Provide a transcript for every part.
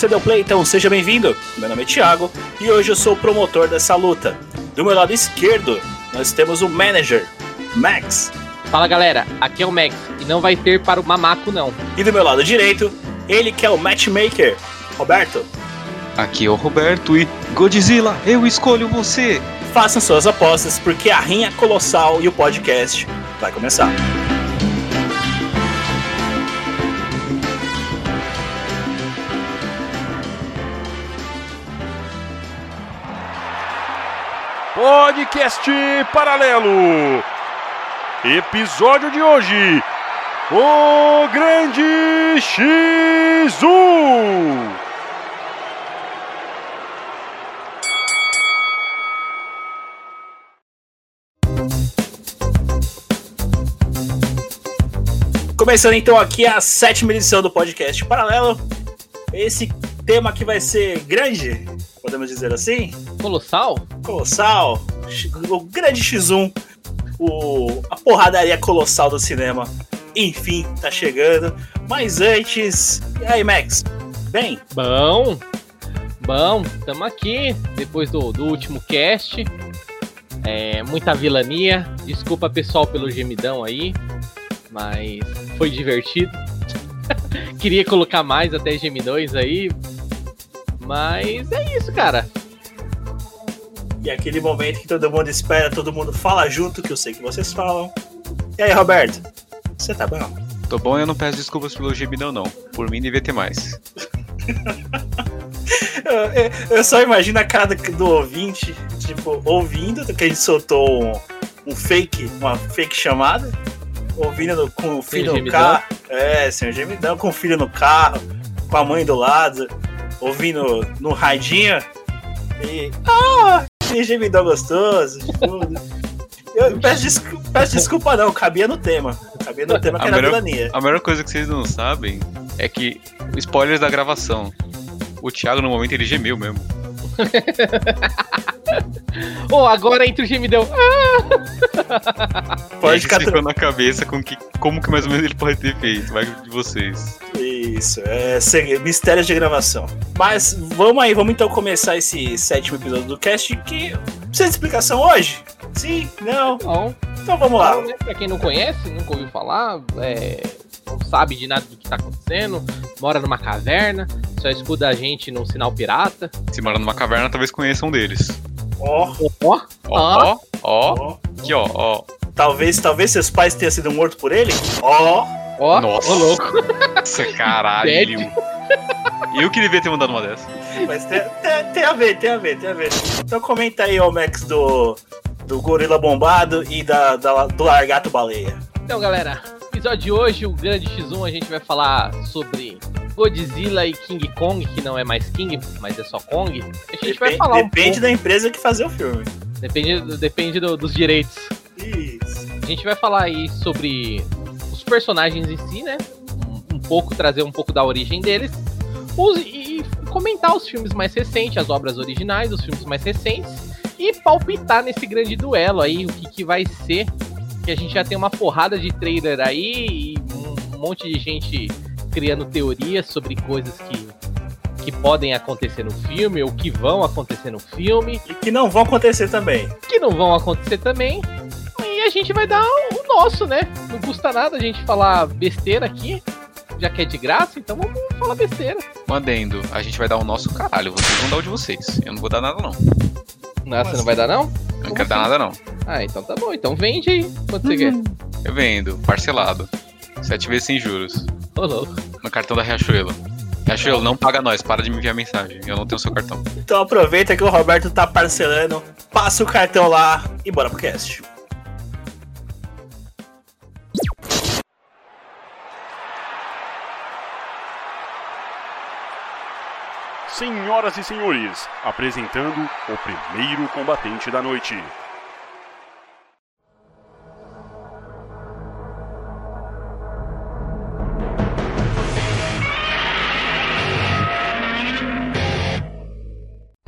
você deu play, então seja bem-vindo. Meu nome é Thiago e hoje eu sou o promotor dessa luta. Do meu lado esquerdo, nós temos o manager, Max. Fala galera, aqui é o Max e não vai ter para o mamaco não. E do meu lado direito, ele que é o matchmaker, Roberto. Aqui é o Roberto e Godzilla, eu escolho você. Façam suas apostas porque a rinha colossal e o podcast vai começar. Podcast Paralelo. Episódio de hoje: O Grande X1. Começando então aqui a sétima edição do podcast Paralelo. Esse tema aqui vai ser grande, podemos dizer assim? Colossal? Colossal, o grande X1, o, a porradaria colossal do cinema. Enfim, tá chegando. Mas antes, e aí, Max? Bem? Bom, bom, tamo aqui depois do, do último cast. É, muita vilania. Desculpa pessoal pelo gemidão aí, mas foi divertido. Queria colocar mais até gemidões aí, mas é isso, cara. E aquele momento que todo mundo espera, todo mundo fala junto, que eu sei que vocês falam. E aí, Roberto? Você tá bom? Tô bom e eu não peço desculpas pelo gemidão não. Por mim devia ter mais. eu, só imagino a cara do, ouvinte, tipo, ouvindo que a gente soltou um, um fake, uma fake chamada, ouvindo no- com o filho no carro. É, sem o gemidão, com o filho no carro, com a mãe do lado, ouvindo no radinho. E. Ah! Que gemidão gostoso, de tudo. Eu peço, desculpa, peço desculpa, não, cabia no tema. Cabia no tema que A era melhor- vilania. A melhor coisa que vocês não sabem é que spoilers da gravação. O Thiago no momento ele gemeu mesmo. Oh, agora entra o gemidão. Pode Ele ficar na cabeça com que, como que mais ou menos ele pode ter feito. Vai de vocês. Isso, é mistérios de gravação. Mas vamos aí, vamos então começar esse sétimo episódio do cast que precisa de explicação hoje? Sim? Não? Não, Então vamos lá. não, né? Pra quem não conhece, nunca ouviu falar, é, não sabe de nada do que tá acontecendo, mora numa caverna, só escuta a gente num sinal pirata. Se mora numa caverna, talvez conheçam um deles. Ó, Ó, Ó, ó, ó. ó. Aqui, ó, ó. Talvez, talvez seus pais tenham sido mortos por ele? Ó, ó, Nossa. louco. Nossa, caralho. Eu que devia ter mandado uma dessa. mas tem, tem- tem a ver, tem a ver, tem a ver. Então comenta aí, ó, Max, do, do gorila bombado e da, da- do largato baleia. Então, galera, episódio de hoje, o grande X1, a gente vai falar sobre Godzilla e King Kong, que não é mais King, mas é só Kong. A gente vai Depen- falar um depende pouco, da empresa que fazer o filme. depende, depende do- dos direitos. Isso. A gente vai falar aí sobre personagens em si, né? Um, um pouco, trazer um pouco da origem deles. Os- e comentar os filmes mais recentes, as obras originais, os filmes mais recentes. E palpitar nesse grande duelo aí, o que, que vai ser. Que a gente já tem uma porrada de trailer aí e um monte de gente criando teorias sobre coisas que, que podem acontecer no filme ou que vão acontecer no filme E que não vão acontecer também. que não vão acontecer também. E a gente vai dar o nosso, né? Não custa nada a gente falar besteira aqui, já que é de graça, então vamos falar besteira. Adendo. A gente vai dar o nosso caralho. Vocês vão dar o de vocês. Eu não vou dar nada, não. Ah, você não vai dar, não? Eu não quero dar assim? nada, não. Ah, então tá bom. Então vende aí. Quanto você quer? Eu vendo, parcelado. Sete vezes sem juros. Ô, louco. No cartão da Riachuelo. Riachuelo, não paga nós, para de me enviar mensagem. Eu não tenho seu cartão. Então aproveita que o Roberto tá parcelando, passa o cartão lá e bora pro cast. Senhoras e senhores, apresentando o primeiro combatente da noite.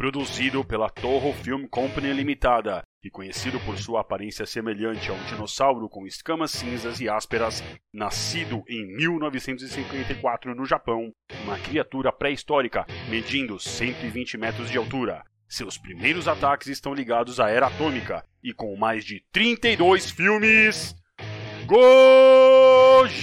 Produzido pela Torro Film Company Limitada e conhecido por sua aparência semelhante a um dinossauro com escamas cinzas e ásperas, nascido em 1954 no Japão, uma criatura pré-histórica medindo 120 metros de altura. Seus primeiros ataques estão ligados à era atômica e com mais de 32 filmes. Gojira!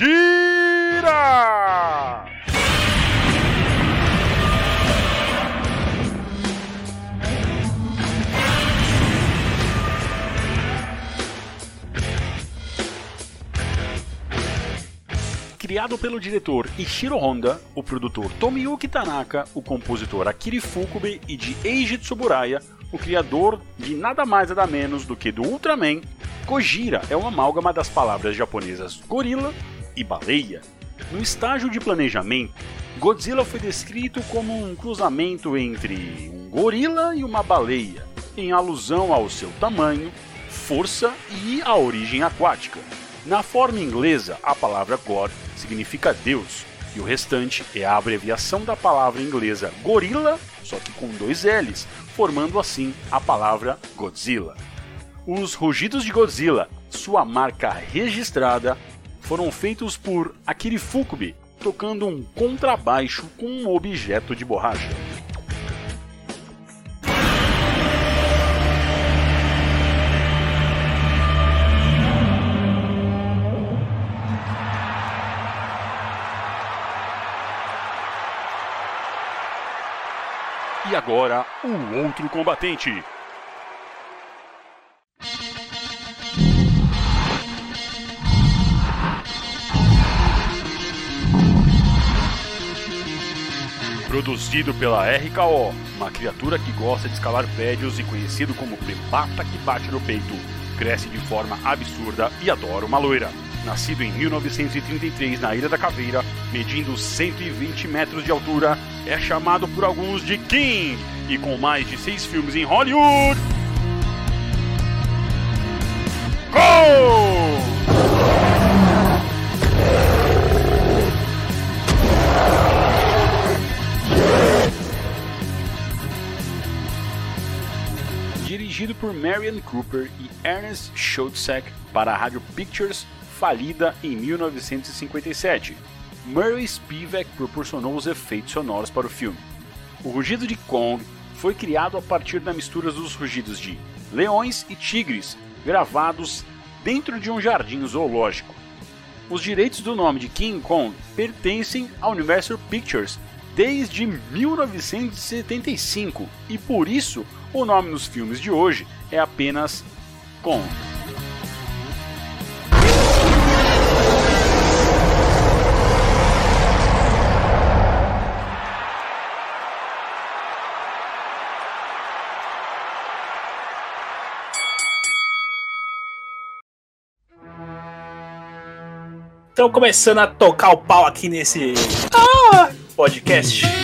Criado pelo diretor Ishiro Honda, o produtor Tomiyuki Tanaka, o compositor Akiri Fukube e de Eiji Tsuburaya, o criador de nada mais nada menos do que do Ultraman, Gojira é uma amálgama das palavras japonesas gorila e baleia. No estágio de planejamento, Godzilla foi descrito como um cruzamento entre um gorila e uma baleia, em alusão ao seu tamanho, força e a origem aquática. Na forma inglesa, a palavra God significa Deus, e o restante é a abreviação da palavra inglesa gorila, só que com dois L's, formando assim a palavra Godzilla. Os rugidos de Godzilla, sua marca registrada, foram feitos por Akiri Fukube, tocando um contrabaixo com um objeto de borracha. Agora, o outro combatente. Produzido pela RKO, uma criatura que gosta de escalar prédios e conhecido como Prepata que bate no peito, cresce de forma absurda e adora uma loira. Nascido em 1933 na Ilha da Caveira, medindo 120 metros de altura, é chamado por alguns de King e com mais de seis filmes em Hollywood. Gol! Dirigido por Marion Cooper e Ernest Schoedsack para a Rádio Pictures, falida em 1957. Murray Spivak proporcionou os efeitos sonoros para o filme. O rugido de Kong foi criado a partir da mistura dos rugidos de leões e tigres, gravados dentro de um jardim zoológico. Os direitos do nome de King Kong pertencem à Universal Pictures desde 1975 e por isso o nome nos filmes de hoje é apenas Kong. Então, começando a tocar o pau aqui nesse ah, podcast.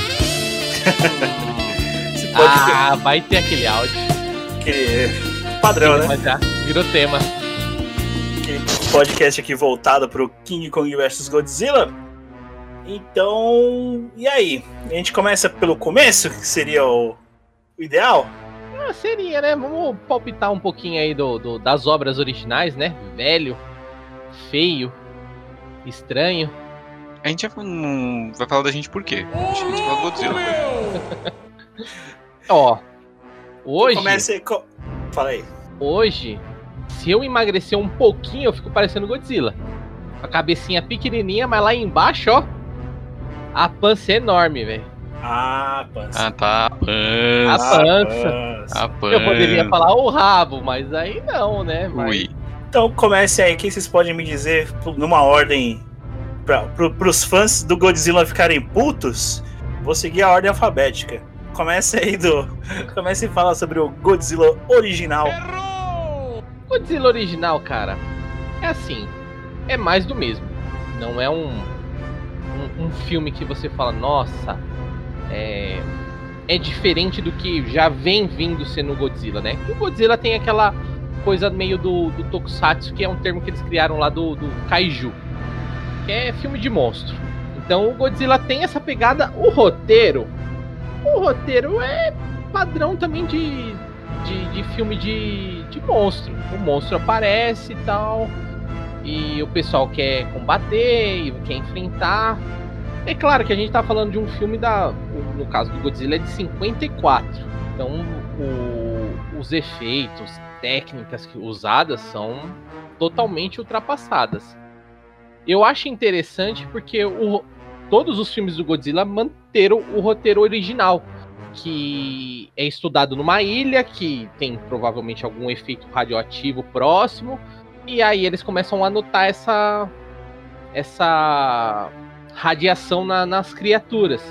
Ah, vai ter aquele áudio. que padrão, né? Mas já virou tema. Aquele podcast aqui voltado pro King Kong vs Godzilla. Então, e aí? A gente começa pelo começo, que seria o, o ideal? Ah, seria, né? Vamos palpitar um pouquinho aí do, do- das obras originais, né? Velho, feio, estranho. A gente vai, não vai falar da gente por quê? A gente fala do Godzilla. Ó, hoje, Começa aí. Co... Fala aí. hoje, se eu emagrecer um pouquinho, eu fico parecendo Godzilla. A cabecinha pequenininha, mas lá embaixo, ó, a pança é enorme, velho. Ah, pança. Ah, tá. A A pança. pança. pança. A pança. Eu poderia falar o rabo, mas aí não, né? Mas- Ui. Então comece aí, o que vocês podem me dizer numa ordem pra, pro, pros fãs do Godzilla ficarem putos? Vou seguir a ordem alfabética. Comece aí do. Comece e fala sobre o Godzilla original. Godzilla original, cara, é assim, é mais do mesmo. Não é um, um, um filme que você fala, nossa, é, é diferente do que já vem vindo sendo o Godzilla, né? E o Godzilla tem aquela coisa meio do, do Tokusatsu, que é um termo que eles criaram lá do, do Kaiju, que é filme de monstro. Então o Godzilla tem essa pegada, o roteiro, o roteiro é padrão também de, de, de filme de, de monstro. O monstro aparece e tal. E o pessoal quer combater, quer enfrentar. É claro que a gente tá falando de um filme da. No caso do Godzilla é de 54. Então o, os efeitos, técnicas usadas são totalmente ultrapassadas. Eu acho interessante porque o, todos os filmes do Godzilla manteram o roteiro original, que é estudado numa ilha que tem provavelmente algum efeito radioativo próximo, e aí eles começam a notar essa essa radiação na, nas criaturas.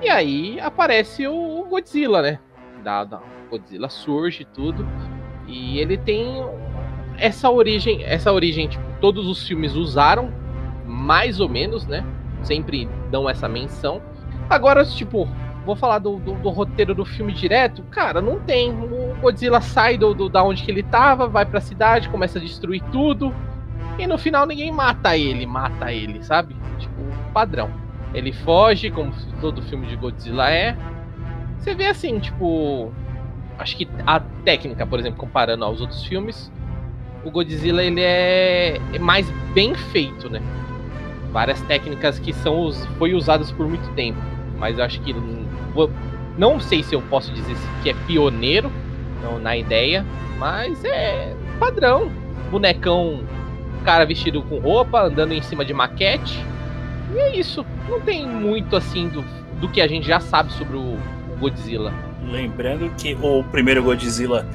E aí aparece o Godzilla, né? Da, da Godzilla surge tudo. E ele tem essa origem, essa origem, tipo, todos os filmes usaram mais ou menos, né? Sempre dão essa menção. Agora, tipo, vou falar do, do, do, roteiro do filme direto. Cara, não tem. O Godzilla sai do, do, da onde que ele tava, vai pra cidade, começa a destruir tudo. E no final ninguém mata ele, mata ele, sabe? Tipo, padrão. Ele foge, como todo filme de Godzilla é. Você vê assim, tipo. Acho que a técnica, por exemplo, comparando aos outros filmes, o Godzilla ele é, é mais bem feito, né? Várias técnicas que são foi usadas por muito tempo, mas eu acho que não sei se eu posso dizer que é pioneiro não, na ideia, mas é padrão. Bonecão, cara vestido com roupa, andando em cima de maquete. E é isso. Não tem muito assim do, do que a gente já sabe sobre o, o Godzilla. Lembrando que o primeiro Godzilla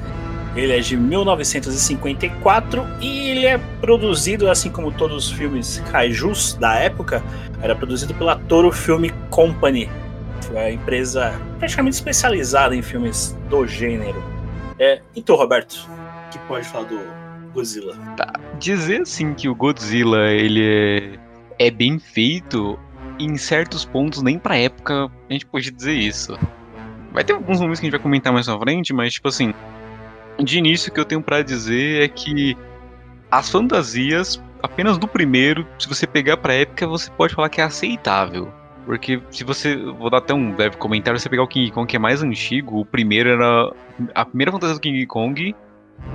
ele é de 1954 e ele é produzido, assim como todos os filmes kaijus da época, era produzido pela Toro Film Company, a empresa praticamente especializada em filmes do gênero. É, então, Roberto, que pode falar do Godzilla? Tá, dizer assim que o Godzilla ele é, é bem feito, em certos pontos, nem pra época a gente pode dizer isso. Vai ter alguns momentos que a gente vai comentar mais na frente, mas tipo assim, de início o que eu tenho para dizer é que as fantasias, apenas do primeiro, se você pegar pra época, você pode falar que é aceitável. Porque se você. Vou dar até um breve comentário, se você pegar o King Kong que é mais antigo, o primeiro era. A primeira fantasia do King Kong,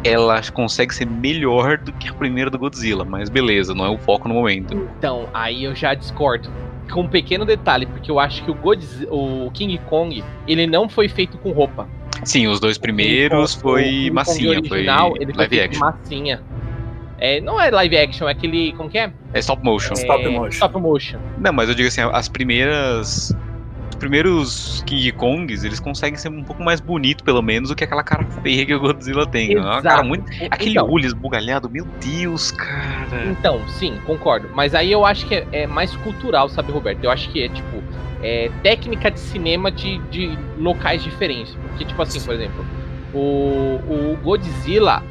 ela consegue ser melhor do que a primeira do Godzilla, mas beleza, não é o foco no momento. Então, aí eu já discordo. Com um pequeno detalhe, porque eu acho que o, Godzilla, o King Kong, ele não foi feito com roupa. Sim, os dois primeiros foi o massinha, original, foi ele live action. massinha. É, não é live action, é aquele. Como que é? É stop motion. É, stop motion. Stop motion. Não, mas eu digo assim, as primeiras. Os primeiros King Kongs, eles conseguem ser um pouco mais bonito, pelo menos, do que aquela cara feia que o Godzilla tem. É cara muito. Aquele então, olho esbugalhado, meu Deus, cara. Então, sim, concordo. Mas aí eu acho que é, é mais cultural, sabe, Roberto? Eu acho que é tipo. É, técnica de cinema de, de locais diferentes. Porque, tipo assim, por exemplo, o, o Godzilla,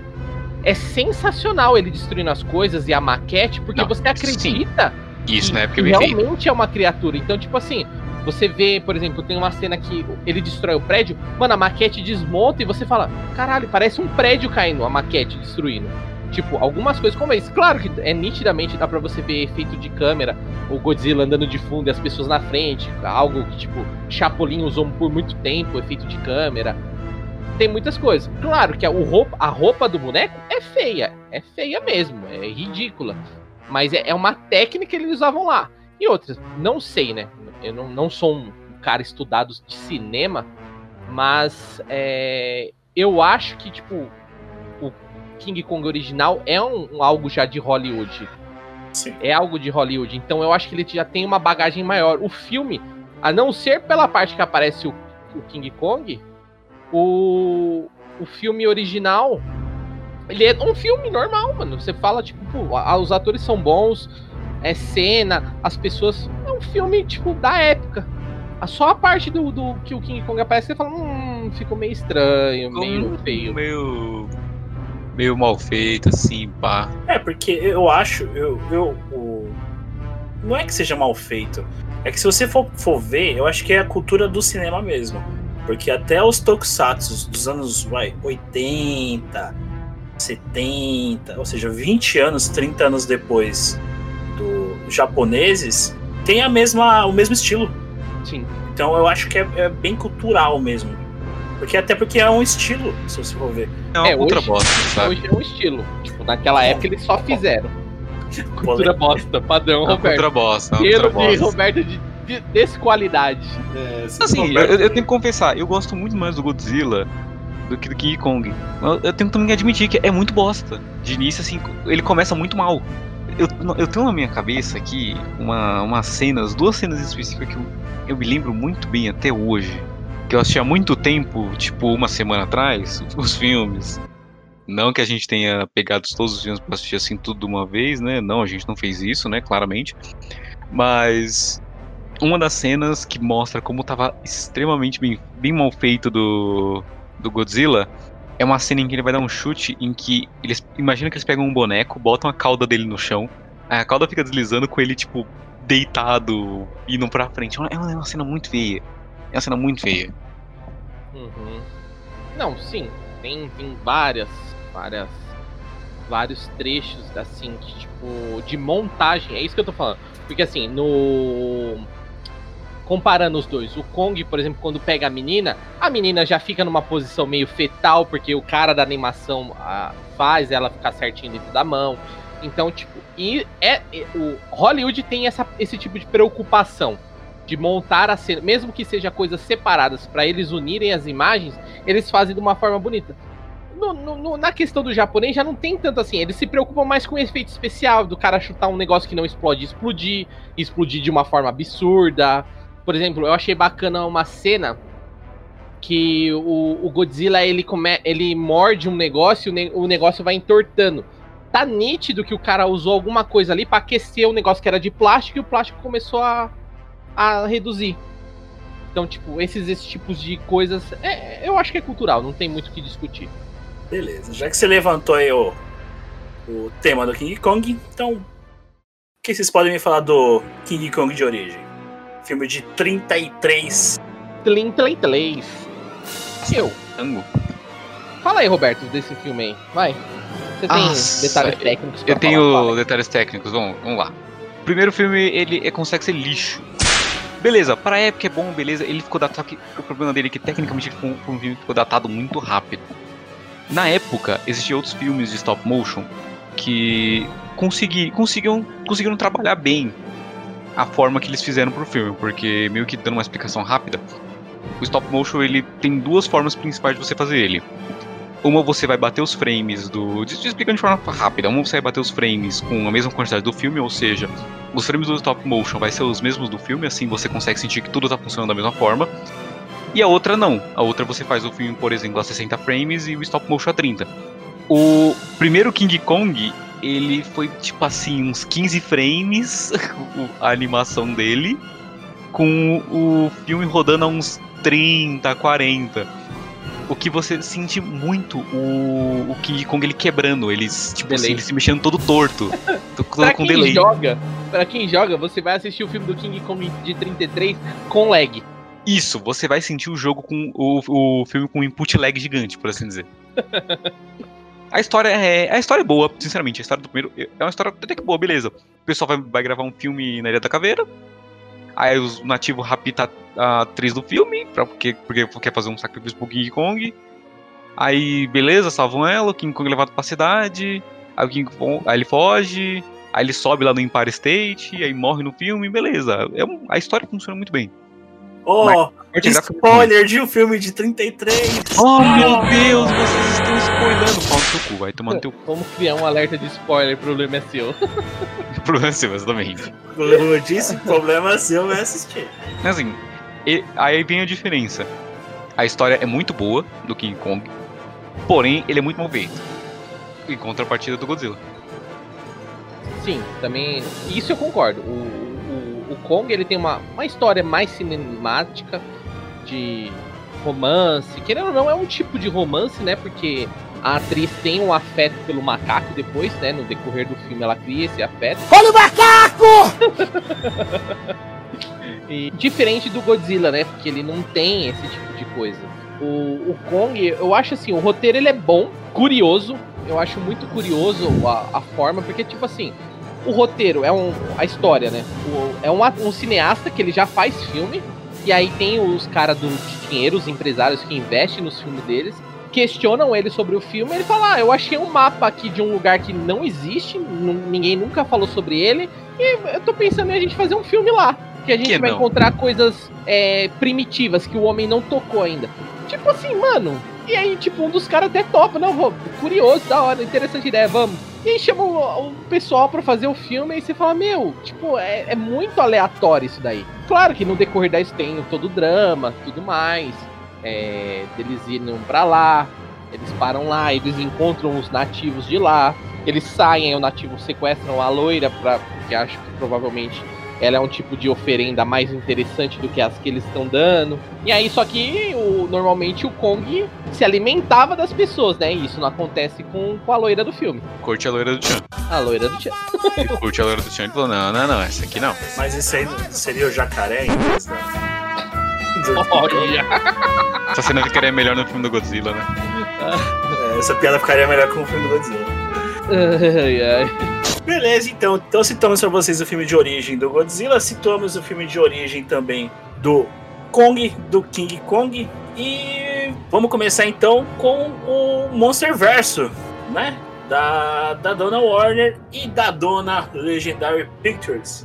é sensacional ele destruindo as coisas e a maquete, porque Não, você acredita sim. Isso, né? Porque realmente é uma criatura. Então, tipo assim, você vê, por exemplo, tem uma cena que ele destrói o prédio, mano, a maquete desmonta e você fala, caralho, parece um prédio caindo, a maquete destruindo. Tipo, algumas coisas como isso. Claro que é nitidamente dá para você ver efeito de câmera, o Godzilla andando de fundo e as pessoas na frente, algo que, tipo, Chapolin usou por muito tempo, efeito de câmera tem muitas coisas. Claro que a, roupa, a roupa do boneco é feia. É feia mesmo. É ridícula. Mas é, é uma técnica que eles usavam lá. E outras, não sei, né? Eu não, não sou um cara estudado de cinema, mas é, eu acho que, tipo, o King Kong original é um, um, algo já de Hollywood. Sim. É algo de Hollywood. Então eu acho que ele já tem uma bagagem maior. O filme, a não ser pela parte que aparece o, o King Kong, o, o filme original, ele é um filme normal, mano. Você fala, tipo, pô, os atores são bons, é cena, as pessoas. É um filme, tipo, da época. Só a parte do, do que o King Kong aparece, você fala, hum, ficou meio estranho, Como meio feio. Meio. meio mal feito, assim, pá. É, porque eu acho, eu. eu o... Não é que seja mal feito. É que se você for, for ver, eu acho que é a cultura do cinema mesmo. Porque até os tokusatsu dos anos vai, 80, 70, ou seja, 20 anos, 30 anos depois japoneses, tem a mesma, o mesmo estilo. Sim. Então eu acho que é, é bem cultural mesmo. Porque até porque é um estilo, se você for ver. É É, hoje- bosta, sabe? Hoje é um estilo. Tipo, naquela época eles só fizeram. Cultura bosta, padrão, É Roberto. cultura bosta. é cultura Erro de bosta. Roberto de, de desqualidade. É, Assim, eu, eu tenho que confessar, eu gosto muito mais do Godzilla do que do King Kong. Eu, eu tenho também que admitir que é muito bosta. De início, assim, ele começa muito mal. Eu, eu tenho na minha cabeça aqui uma, umas cenas, duas cenas específicas que eu, eu me lembro muito bem até hoje. Que eu assisti há muito tempo, tipo uma semana atrás, os filmes. Não que a gente tenha pegado todos os filmes pra assistir assim tudo de uma vez, né? Não, a gente não fez isso, né? Claramente. Mas uma das cenas que mostra como tava extremamente bem, bem mal feito do, do Godzilla é uma cena em que ele vai dar um chute em que eles imagina que eles pegam um boneco, botam a cauda dele no chão, a cauda fica deslizando com ele tipo deitado indo pra frente. É uma, é uma cena muito feia. É uma cena muito feia. Uhum. Não, sim. Tem, tem várias, várias, vários trechos assim, tipo, de montagem. É isso que eu tô falando. Porque assim, no. Comparando os dois, o Kong, por exemplo, quando pega a menina, a menina já fica numa posição meio fetal, porque o cara da animação ah, faz ela ficar certinho dentro da mão. Então, tipo, e é, é- o Hollywood tem essa, esse tipo de preocupação de montar a cena, mesmo que seja coisas separadas para eles unirem as imagens, eles fazem de uma forma bonita. No- no- na questão do japonês já não tem tanto assim, eles se preocupam mais com o efeito especial, do cara chutar um negócio que não explode, explodir, explodir de uma forma absurda. Por exemplo, eu achei bacana uma cena que o, o Godzilla ele, come, ele morde um negócio e o, ne- o negócio vai entortando. Tá nítido que o cara usou alguma coisa ali para aquecer o negócio que era de plástico e o plástico começou a, a reduzir. Então, tipo, esses, esses tipos de coisas, é, eu acho que é cultural, não tem muito o que discutir. Beleza, já que você levantou aí o, o tema do King Kong, então. O que vocês podem me falar do King Kong de origem? Filme de 33. Tlim, tlim, tlim. Eu. Tango. Fala aí, Roberto, desse filme aí. Vai. Você tem Nossa, detalhes técnicos pra Eu tenho falar? Detalhes técnicos, vamos, vamos lá. O primeiro filme, ele é, consegue ser lixo. Beleza, pra época é bom, beleza, ele ficou datado, só que o problema dele é que tecnicamente ele foi um, foi um filme que ficou datado muito rápido. Na época, existiam outros filmes de stop motion que consegui, conseguiam, conseguiram trabalhar bem a forma que eles fizeram pro filme, porque meio que dando uma explicação rápida, o stop motion ele tem duas formas principais de você fazer ele. Uma você vai bater os frames do. Explicando de forma rápida, uma você vai bater os frames com a mesma quantidade do filme, ou seja, os frames do stop motion vai ser os mesmos do filme, assim você consegue sentir que tudo tá funcionando da mesma forma. E a outra não. A outra você faz o filme, por exemplo, a 60 frames e o stop motion a 30. O primeiro King Kong, ele foi tipo assim, uns 15 frames a animação dele, com o filme rodando a uns 30, 40. O que você sente muito o, o King Kong ele quebrando, eles, tipo assim, ele se mexendo todo torto. todo Pra com quem delay. joga, para quem joga, você vai assistir o filme do King Kong de 33 com lag. Isso, você vai sentir o jogo com o, o filme com input lag gigante, por assim dizer. a história é a história é boa, sinceramente. A história do primeiro é uma história até que boa, beleza. O pessoal vai, vai gravar um filme na Ilha da Caveira. Aí os nativos raptam a atriz do filme, pra, porque, porque quer fazer um sacrifício pro King Kong. Aí, beleza, salvam ela, o King Kong é levado pra cidade. Aí, o King Kong, aí ele foge. Aí ele sobe lá no Empire State, aí morre no filme, beleza. É um- a história funciona muito bem. Oh, é spoiler de um filme de 33. Oh meu Deus, vocês estão spoilando. Pau no seu cu, vai tomar no teu cu. Vamos criar um alerta de spoiler, o problema é seu. O problema é seu, exatamente. Como eu disse, o problema é seu é assistir. Mas assim, e- aí vem a diferença. A história é muito boa do King Kong, porém ele é muito mal feito. Em contrapartida do Godzilla. Sim, também. Isso eu concordo. O Kong ele tem uma, uma história mais cinemática de romance. Querendo ou não, é um tipo de romance, né? Porque a atriz tem um afeto pelo macaco depois, né? No decorrer do filme ela cria esse afeto. Olha o macaco! E diferente do Godzilla, né? Porque ele não tem esse tipo de coisa. O, o Kong, eu acho assim, o roteiro ele é bom, curioso. Eu acho muito curioso a, a forma, porque, tipo assim, o roteiro é um. A história, né? O- é um, um cineasta que ele já faz filme. E aí tem os caras do de dinheiro, os empresários que investem nos filmes deles. questionam ele sobre o filme, ele fala: ah, eu achei um mapa aqui de um lugar que não existe, ninguém nunca falou sobre ele, e eu tô pensando em a gente fazer um filme lá. Que a gente Que vai não? encontrar coisas é, primitivas que o homem não tocou ainda. Tipo assim, mano. E aí, tipo, um dos caras até topa, não, vou, curioso, da hora, interessante ideia, vamos. E aí chama o, o pessoal pra fazer o filme e você fala, meu, tipo, é, é muito aleatório isso daí. Claro que no decorrer da tem todo o drama, tudo mais. É, deles indo pra lá, eles param lá, eles encontram os nativos de lá. Eles saem, aí os nativos sequestram a loira, pra, porque acho que provavelmente ela é um tipo de oferenda mais interessante do que as que eles estão dando. E aí, só que o, normalmente o Kong se alimentava das pessoas, né? E isso não acontece com, com a loira do filme. Curte a loira do Chan. A loira do Tchan. Ele curte a loira do Chan e falou: não, não, não, essa aqui não. Mas isso aí seria o jacaré em vez da. Olha! Essa cena ficaria melhor no filme do Godzilla, né? É, essa piada ficaria melhor com o filme do Godzilla. Ai, ai. Beleza, então. Então citamos pra vocês o filme de origem do Godzilla, citamos o filme de origem também do Kong, do King Kong. E vamos começar então com o Monster Verso, né? Da, da dona Warner e da dona Legendary Pictures.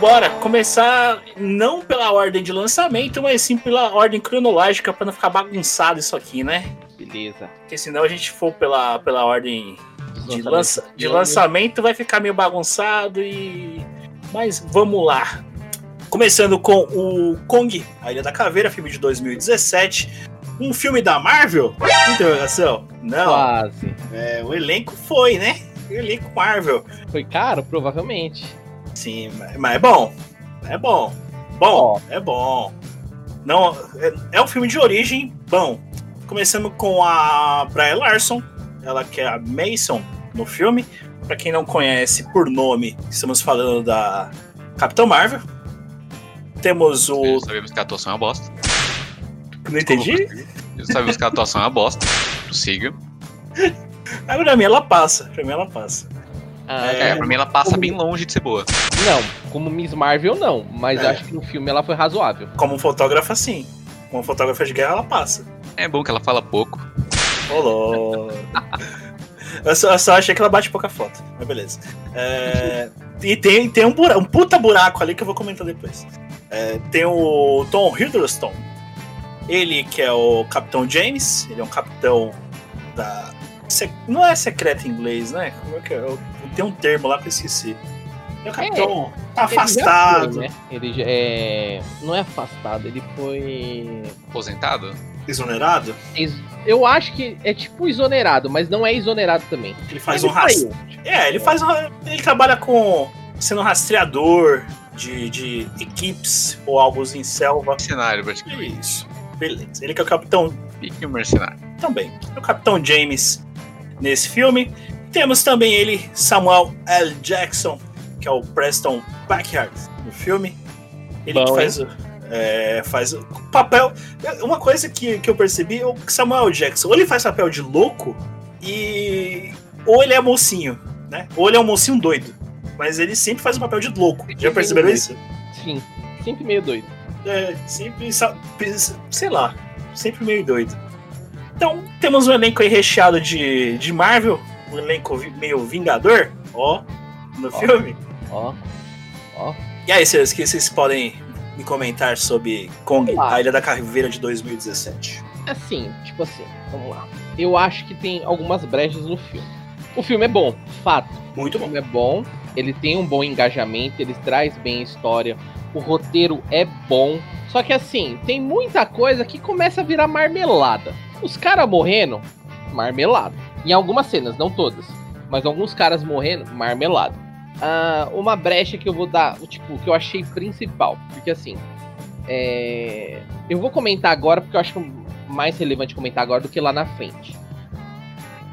Bora começar não pela ordem de lançamento, mas sim pela ordem cronológica para não ficar bagunçado isso aqui, né? Beleza. Porque senão a gente for pela, pela ordem de, lança, de lançamento vai ficar meio bagunçado e. Mas vamos lá. Começando com o Kong, a Ilha da Caveira, filme de 2017. Um filme da Marvel? Interrogação? Não. Quase. É, o elenco foi, né? O elenco Marvel. Foi caro? Provavelmente. Sim, mas- é bom. É bom. Bom, é bom. Não, é, é um filme de origem bom. Começando com a Bria Larson, ela que é a Mason no filme. Pra quem não conhece por nome, estamos falando da Capitão Marvel. Temos o. Sabemos que a atuação é uma bosta. Não entendi? Sabemos que a atuação é uma bosta. Prossiga. Agora pra mim ela passa. Pra mim ela passa. Ah, É, É, pra mim ela passa bem longe de ser boa. Não, como Miss Marvel não, mas É. acho que no filme ela foi razoável. Como fotógrafa, sim. Como fotógrafa de guerra, ela passa. É bom que ela fala pouco. Olô. Eu só, eu só achei que ela bate pouca foto, mas beleza. É, e tem, tem um, bura- um puta buraco ali que eu vou comentar depois. É, tem o Tom Hiddleston, ele que é o Capitão James, ele é um capitão da. se- Não é secreto em inglês, né? Como é que é? Eu- Tem um termo lá que eu esqueci. É o capitão tá Ele já afastado, foi, né? Ele já é. Não é afastado, ele foi. Aposentado? exonerado. ex- Eu acho que é tipo exonerado, mas não é exonerado também. Ele faz Ele um rastro. saiu. É, ele faz. um- Ele trabalha com. sendo um rastreador de, de equipes ou algo em selva. Mercenário, praticamente. Isso. Beleza. Ele que é o capitão Pique mercenário. também. É o capitão James nesse filme. Temos também ele, Samuel L. Jackson, que é o Preston Backyard no filme. Ele Bom, faz o. é, faz o papel. Uma coisa que, que eu percebi é o Samuel Jackson. Ou ele faz papel de louco e. Ou ele é mocinho, né? Ou ele é um mocinho doido. Mas ele sempre faz o papel de louco. Já perceberam isso? Sim, sempre meio doido. É, sempre, sei lá, sempre meio doido. Então, temos um elenco aí recheado de, de Marvel, um elenco meio vingador, ó, no Ó. filme. Ó. Ó. E aí, vocês, o que vocês podem me comentar sobre Kong, a Ilha da Caveira de 2017? Assim, tipo assim, vamos lá. Eu acho que tem algumas brechas no filme. O filme é bom, fato. Muito O bom. filme é bom, ele tem um bom engajamento, ele traz bem a história, o roteiro é bom. Só que assim, tem muita coisa que começa a virar marmelada. Os caras morrendo, marmelada. Em algumas cenas, não todas, mas alguns caras morrendo, marmelada. Ah, uma brecha que eu vou dar, tipo, que eu achei principal, porque assim, é, eu vou comentar agora porque eu acho mais relevante comentar agora do que lá na frente.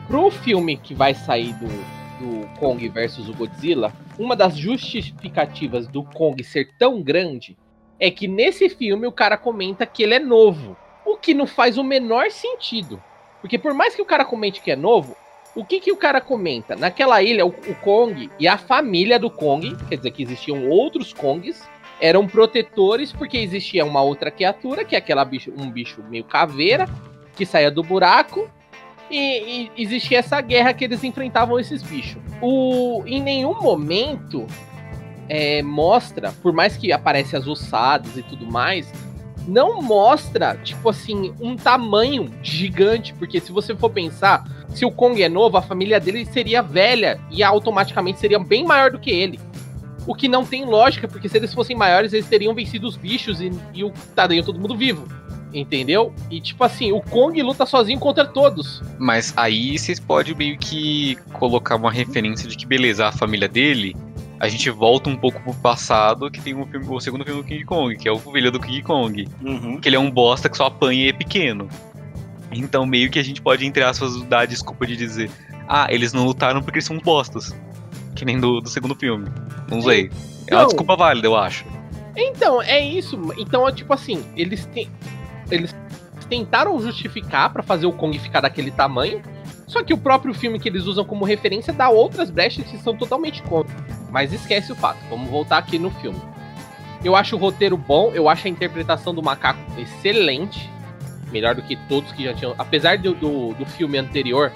Pro filme que vai sair do, do Kong versus o Godzilla, uma das justificativas do Kong ser tão grande é que nesse filme o cara comenta que ele é novo. O que não faz o menor sentido. Porque por mais que o cara comente que é novo, O que que o cara comenta? Naquela ilha, o, o Kong e a família do Kong, quer dizer que existiam outros Kongs, eram protetores porque existia uma outra criatura, que é aquela bicho, um bicho meio caveira, que saía do buraco, e, e existia essa guerra que eles enfrentavam esses bichos. O, em nenhum momento é, mostra, por mais que aparece as ossadas e tudo mais, não mostra, tipo assim, um tamanho gigante, porque se você for pensar, se o Kong é novo, a família dele seria velha e automaticamente seria bem maior do que ele. O que não tem lógica, porque se eles fossem maiores, eles teriam vencido os bichos e, e o estariam todo mundo vivo. Entendeu? E tipo assim, o Kong luta sozinho contra todos. Mas aí vocês podem meio que colocar uma referência de que, beleza, a família dele, a gente volta um pouco pro passado, que tem um filme, o segundo filme do King Kong, que é o Filho do King Kong. Uhum. Que ele é um bosta que só apanha e é pequeno. Então meio que a gente pode, entre aspas, dar a desculpa de dizer, ah, eles não lutaram porque eles são bostas. Que nem do, do segundo filme. Não sei. É uma desculpa válida, eu acho. Então, é isso. Então, é tipo assim, eles têm. Eles tentaram justificar pra fazer o Kong ficar daquele tamanho. Só que o próprio filme que eles usam como referência dá outras brechas que são totalmente contra. Mas esquece o fato. Vamos voltar aqui no filme. Eu acho o roteiro bom, eu acho a interpretação do macaco excelente. Melhor do que todos que já tinham. Apesar do, do, do filme anterior,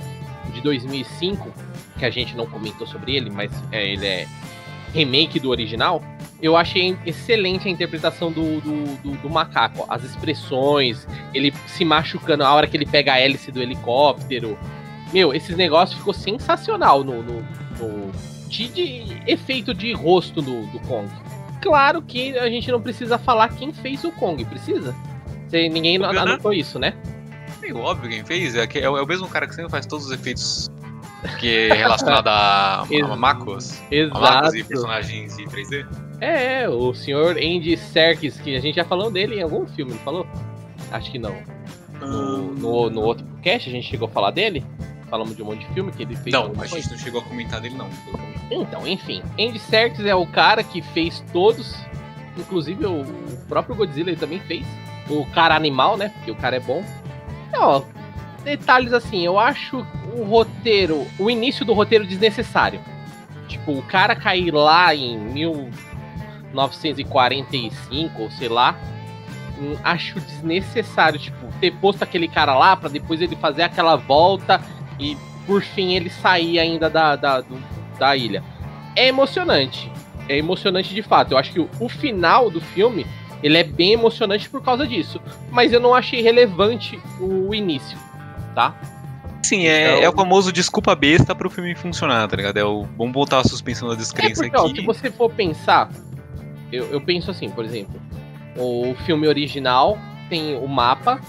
de 2005, que a gente não comentou sobre ele, mas é, ele é remake do original. Eu achei excelente a interpretação do, do, do- do macaco. As expressões, ele se machucando a hora que ele pega a hélice do helicóptero. Meu, esses negócios ficou sensacional no, no, no- de, de efeito de rosto do, do Kong. Claro que a gente não precisa falar quem fez o Kong, precisa? Você, ninguém né? anotou isso, né? É óbvio quem fez, é, é o é o mesmo cara que sempre faz todos os efeitos que é relacionado a, a macos. A macos e Exato. personagens em 3D. É, é, o senhor Andy Serkis, que a gente já falou dele em algum filme, não falou? Acho que não. No, no, no outro cast a gente chegou a falar dele. Falamos de um monte de filme que ele fez. Não, a gente não chegou a comentar dele, não. Então, enfim. Andy Serkis é o cara que fez todos. Inclusive o, próprio Godzilla ele também fez. O cara animal, né? Porque o cara é bom. Ó, detalhes assim, eu acho o roteiro, o início do roteiro desnecessário. Tipo, o cara cair lá em 1945, ou sei lá, hum, acho desnecessário, tipo, ter posto aquele cara lá pra depois ele fazer aquela volta e por fim ele sair ainda da, da, do- da ilha. É emocionante. É emocionante de fato. Eu acho que o, o final do filme ele é bem emocionante por causa disso. Mas eu não achei relevante o início, tá? Sim, é, Então- é o famoso desculpa besta pro filme funcionar, tá ligado? É o vamos botar a suspensão da É descrença porque, ó, aqui. se você for pensar, eu, eu penso assim, por exemplo, o filme original tem o mapa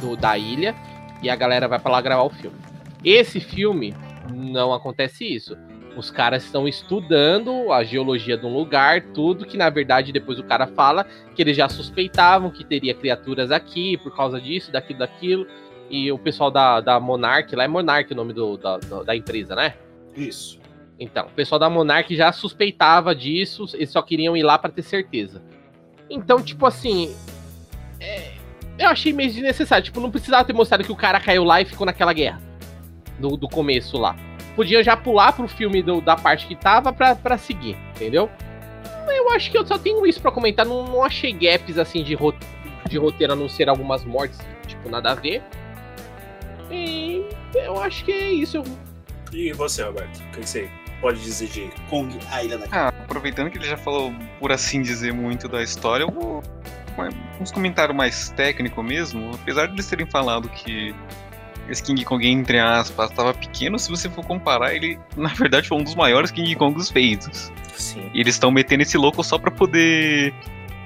do- da ilha e a galera vai pra lá gravar o filme. Esse filme não acontece isso. Os caras estão estudando a geologia de um lugar, tudo que na verdade depois o cara fala que eles já suspeitavam que teria criaturas aqui por causa disso, daquilo, daquilo. E o pessoal da, da Monarch, lá é Monarch o nome do, da, da- empresa, né? Isso. Então, o pessoal da Monarch já suspeitava disso, eles só queriam ir lá pra ter certeza. Então, tipo assim. é, eu achei meio desnecessário. Tipo, não precisava ter mostrado que o cara caiu lá e ficou naquela guerra. Do, do começo lá. Podia já pular pro filme do- da parte que tava pra, pra seguir, entendeu? Eu acho que eu só tenho isso pra comentar. Não, não achei gaps assim de, ro- de roteiro a não ser algumas mortes, tipo, nada a ver. E eu acho que é isso. E você, Roberto? O que você pode dizer de Kong, a Ilha da Ah, aproveitando que ele já falou, por assim dizer, muito da história, eu vou. Uns comentários mais técnicos mesmo. Apesar de eles terem falado que esse King Kong, entre aspas, estava pequeno, se você for comparar, ele, na verdade, foi um dos maiores King Kongs feitos. Sim. E eles estão metendo esse louco só pra poder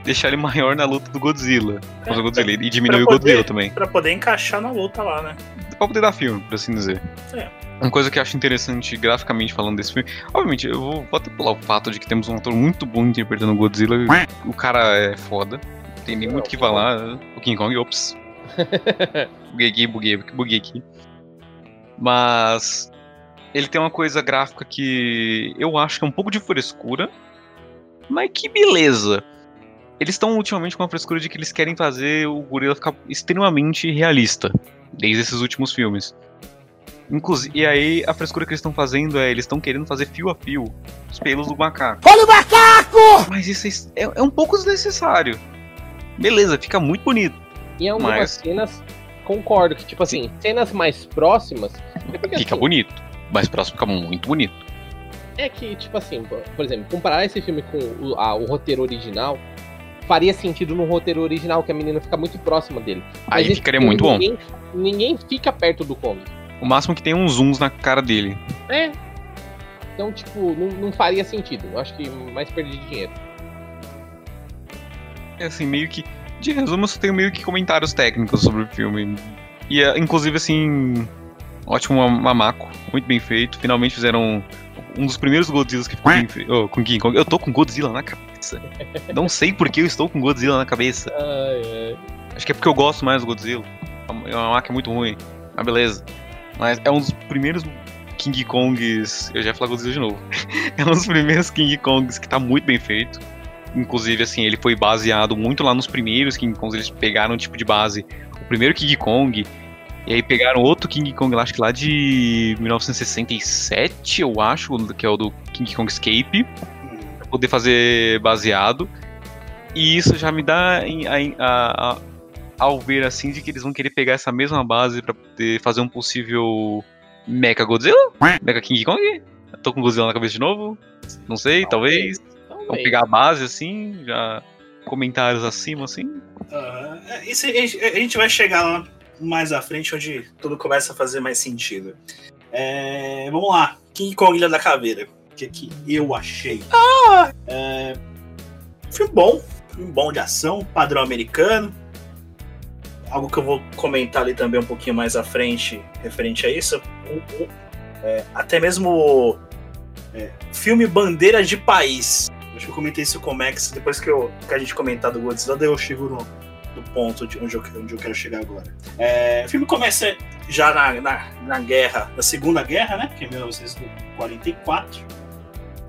deixar ele maior na luta do Godzilla. Contra o Godzilla. E diminuir o Godzilla também. Pra poder encaixar na luta lá, né? Pra poder dar filme, por assim dizer. É. Uma coisa que eu acho interessante graficamente falando desse filme. Obviamente, eu vou, vou até pular o fato de que temos um ator muito bom interpretando o Godzilla. O cara é foda. Não tem nem muito o que falar. O King Kong, ops. buguei aqui, buguei, buguei aqui. Mas. Ele tem uma coisa gráfica que eu acho que é um pouco de frescura. Mas que beleza. Eles estão ultimamente com a frescura de que eles querem fazer o gorila ficar extremamente realista. Desde esses últimos filmes. Inclusive, e aí a frescura que eles estão fazendo é, eles estão querendo fazer fio a fio os pelos do macaco. Olha o macaco! Mas isso é, é um pouco desnecessário. Beleza, fica muito bonito. Em algumas Mas- cenas, concordo que, tipo assim, cenas mais próximas. É porque, Fica assim, bonito. Mais próximo fica muito bonito. É que, tipo assim, por exemplo, comparar esse filme com o, a- o roteiro original, faria sentido no roteiro original, que a menina fica muito próxima dele. Mas Aí ficaria filme, muito bom. ninguém, Ninguém fica perto do Kong. O máximo que tem é uns zooms na cara dele. É. Então, tipo, não, não faria sentido. Eu acho que mais perda de dinheiro. É assim, meio que. De resumo, eu só tenho meio que comentários técnicos sobre o filme. E, é, inclusive, assim. Ótimo ma- mamaco. Muito bem feito. Finalmente fizeram um dos primeiros Godzillas que ficou bem feito. Oh, com King Kong. Eu tô com Godzilla na cabeça. Não sei por que eu estou com Godzilla na cabeça. Ai, ai. Acho que é porque eu gosto mais do Godzilla. É uma máquina muito ruim. Mas beleza. Mas é um dos primeiros King Kongs. Eu já ia falar Godzilla de novo. é um dos primeiros King Kongs que tá muito bem feito. Inclusive, assim, ele foi baseado muito lá nos primeiros King Kongs. Eles pegaram tipo de base o primeiro King Kong. E aí pegaram outro King Kong, lá, acho que lá de 1967, eu acho, que é o do King Kong Escape pra poder fazer baseado. E isso já me dá a- a- a- ao ver assim de que eles vão querer pegar essa mesma base pra poder fazer um possível Mecha Godzilla? Mecha King Kong? Eu tô com Godzilla na cabeça de novo? Não sei, talvez. Vamos Talvez. pegar a base assim, já comentários acima assim. É, Isso a gente, a gente vai chegar lá mais à frente, onde tudo começa a fazer mais sentido. É, vamos lá. King Kong Ilha da Caveira. O que, que eu achei? É, filme bom. Filme bom de ação, padrão americano. Algo que eu vou comentar ali também um pouquinho mais à frente, referente a isso. O- o- é, até mesmo é, filme bandeira de país. Acho que eu comentei isso com o Max depois que, eu, que a gente comentar do Godzilla, daí eu chego no, no ponto de onde eu, onde eu quero chegar agora. É, o filme começa já na, na, na guerra, na Segunda Guerra, né? Que é 1944,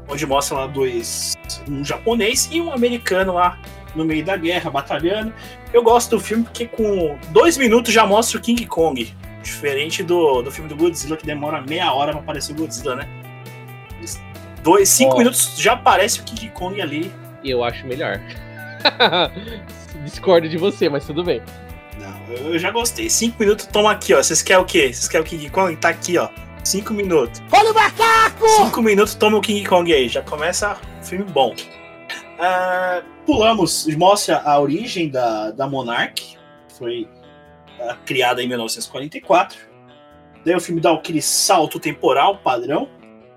onde mostra lá dois, um japonês e um americano lá no meio da guerra, batalhando. Eu gosto do filme porque com dois minutos já mostra o King Kong. Diferente do, do filme do Godzilla, que demora meia hora pra aparecer o Godzilla, né? Dois, cinco Ó. minutos já aparece o King Kong ali. Eu acho melhor. Discordo de você, mas tudo bem. Não, eu já gostei. Cinco minutos, toma aqui, ó. Vocês querem o quê? Vocês querem o King Kong? Tá aqui, ó. Cinco minutos. Olha o macaco! Cinco minutos, toma o King Kong aí. Já começa filme bom. Ah, pulamos, mostra a origem da, da Monarch. Foi ah, criada em 1944. Daí o filme dá aquele salto temporal padrão,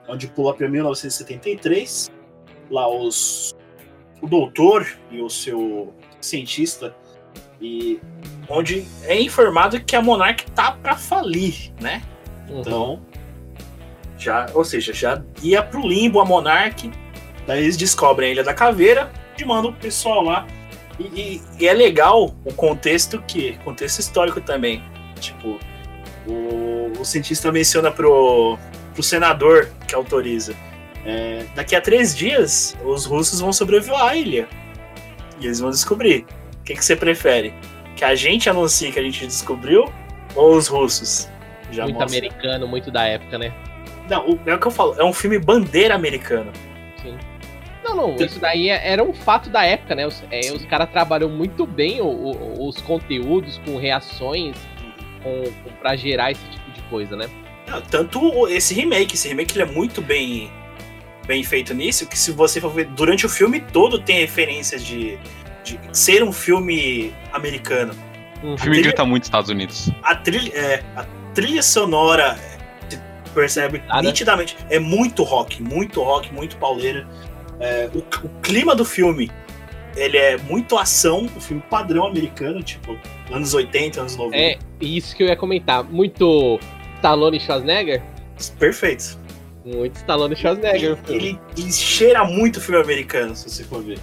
onde pula para 1973. Lá os o doutor e o seu cientista e onde é informado que a Monarch tá para falir, né? Uhum. Então, já, ou seja, já ia pro limbo a Monarch. Daí eles descobrem a Ilha da Caveira e mandam o pessoal lá. E, e- e é legal o contexto que. Contexto histórico também. Tipo, o, o cientista menciona pro, pro senador que autoriza. é, daqui a três dias, os russos vão sobrevoar a ilha. E eles vão descobrir. O que, que você prefere? Que a gente anuncie que a gente descobriu ou os russos? Já muito mostra. americano, muito da época, né? Não, o- é o que eu falo, é um filme bandeira americana. Sim. Não, não, isso daí é- era um fato da época, né? Os, é, os caras trabalham muito bem o- o- os conteúdos com reações, com, com, pra gerar esse tipo de coisa, né? Não, tanto esse remake, esse remake ele é muito bem, bem feito nisso, que se você for ver, durante o filme todo tem referências de, de ser um filme americano. Uhum. O filme trilha- grita muito Estados Unidos. A trilha, é, a trilha sonora, você percebe Nada. nitidamente, é muito rock, muito rock, muito pauleira. É, o, o clima do filme, ele é muito ação, o filme padrão americano, tipo, anos 80, anos 90. É, isso que eu ia comentar. Muito Stallone e Schwarzenegger? Perfeito. Muito Stallone e Schwarzenegger. filme. Ele, ele cheira muito filme americano, se você for ver.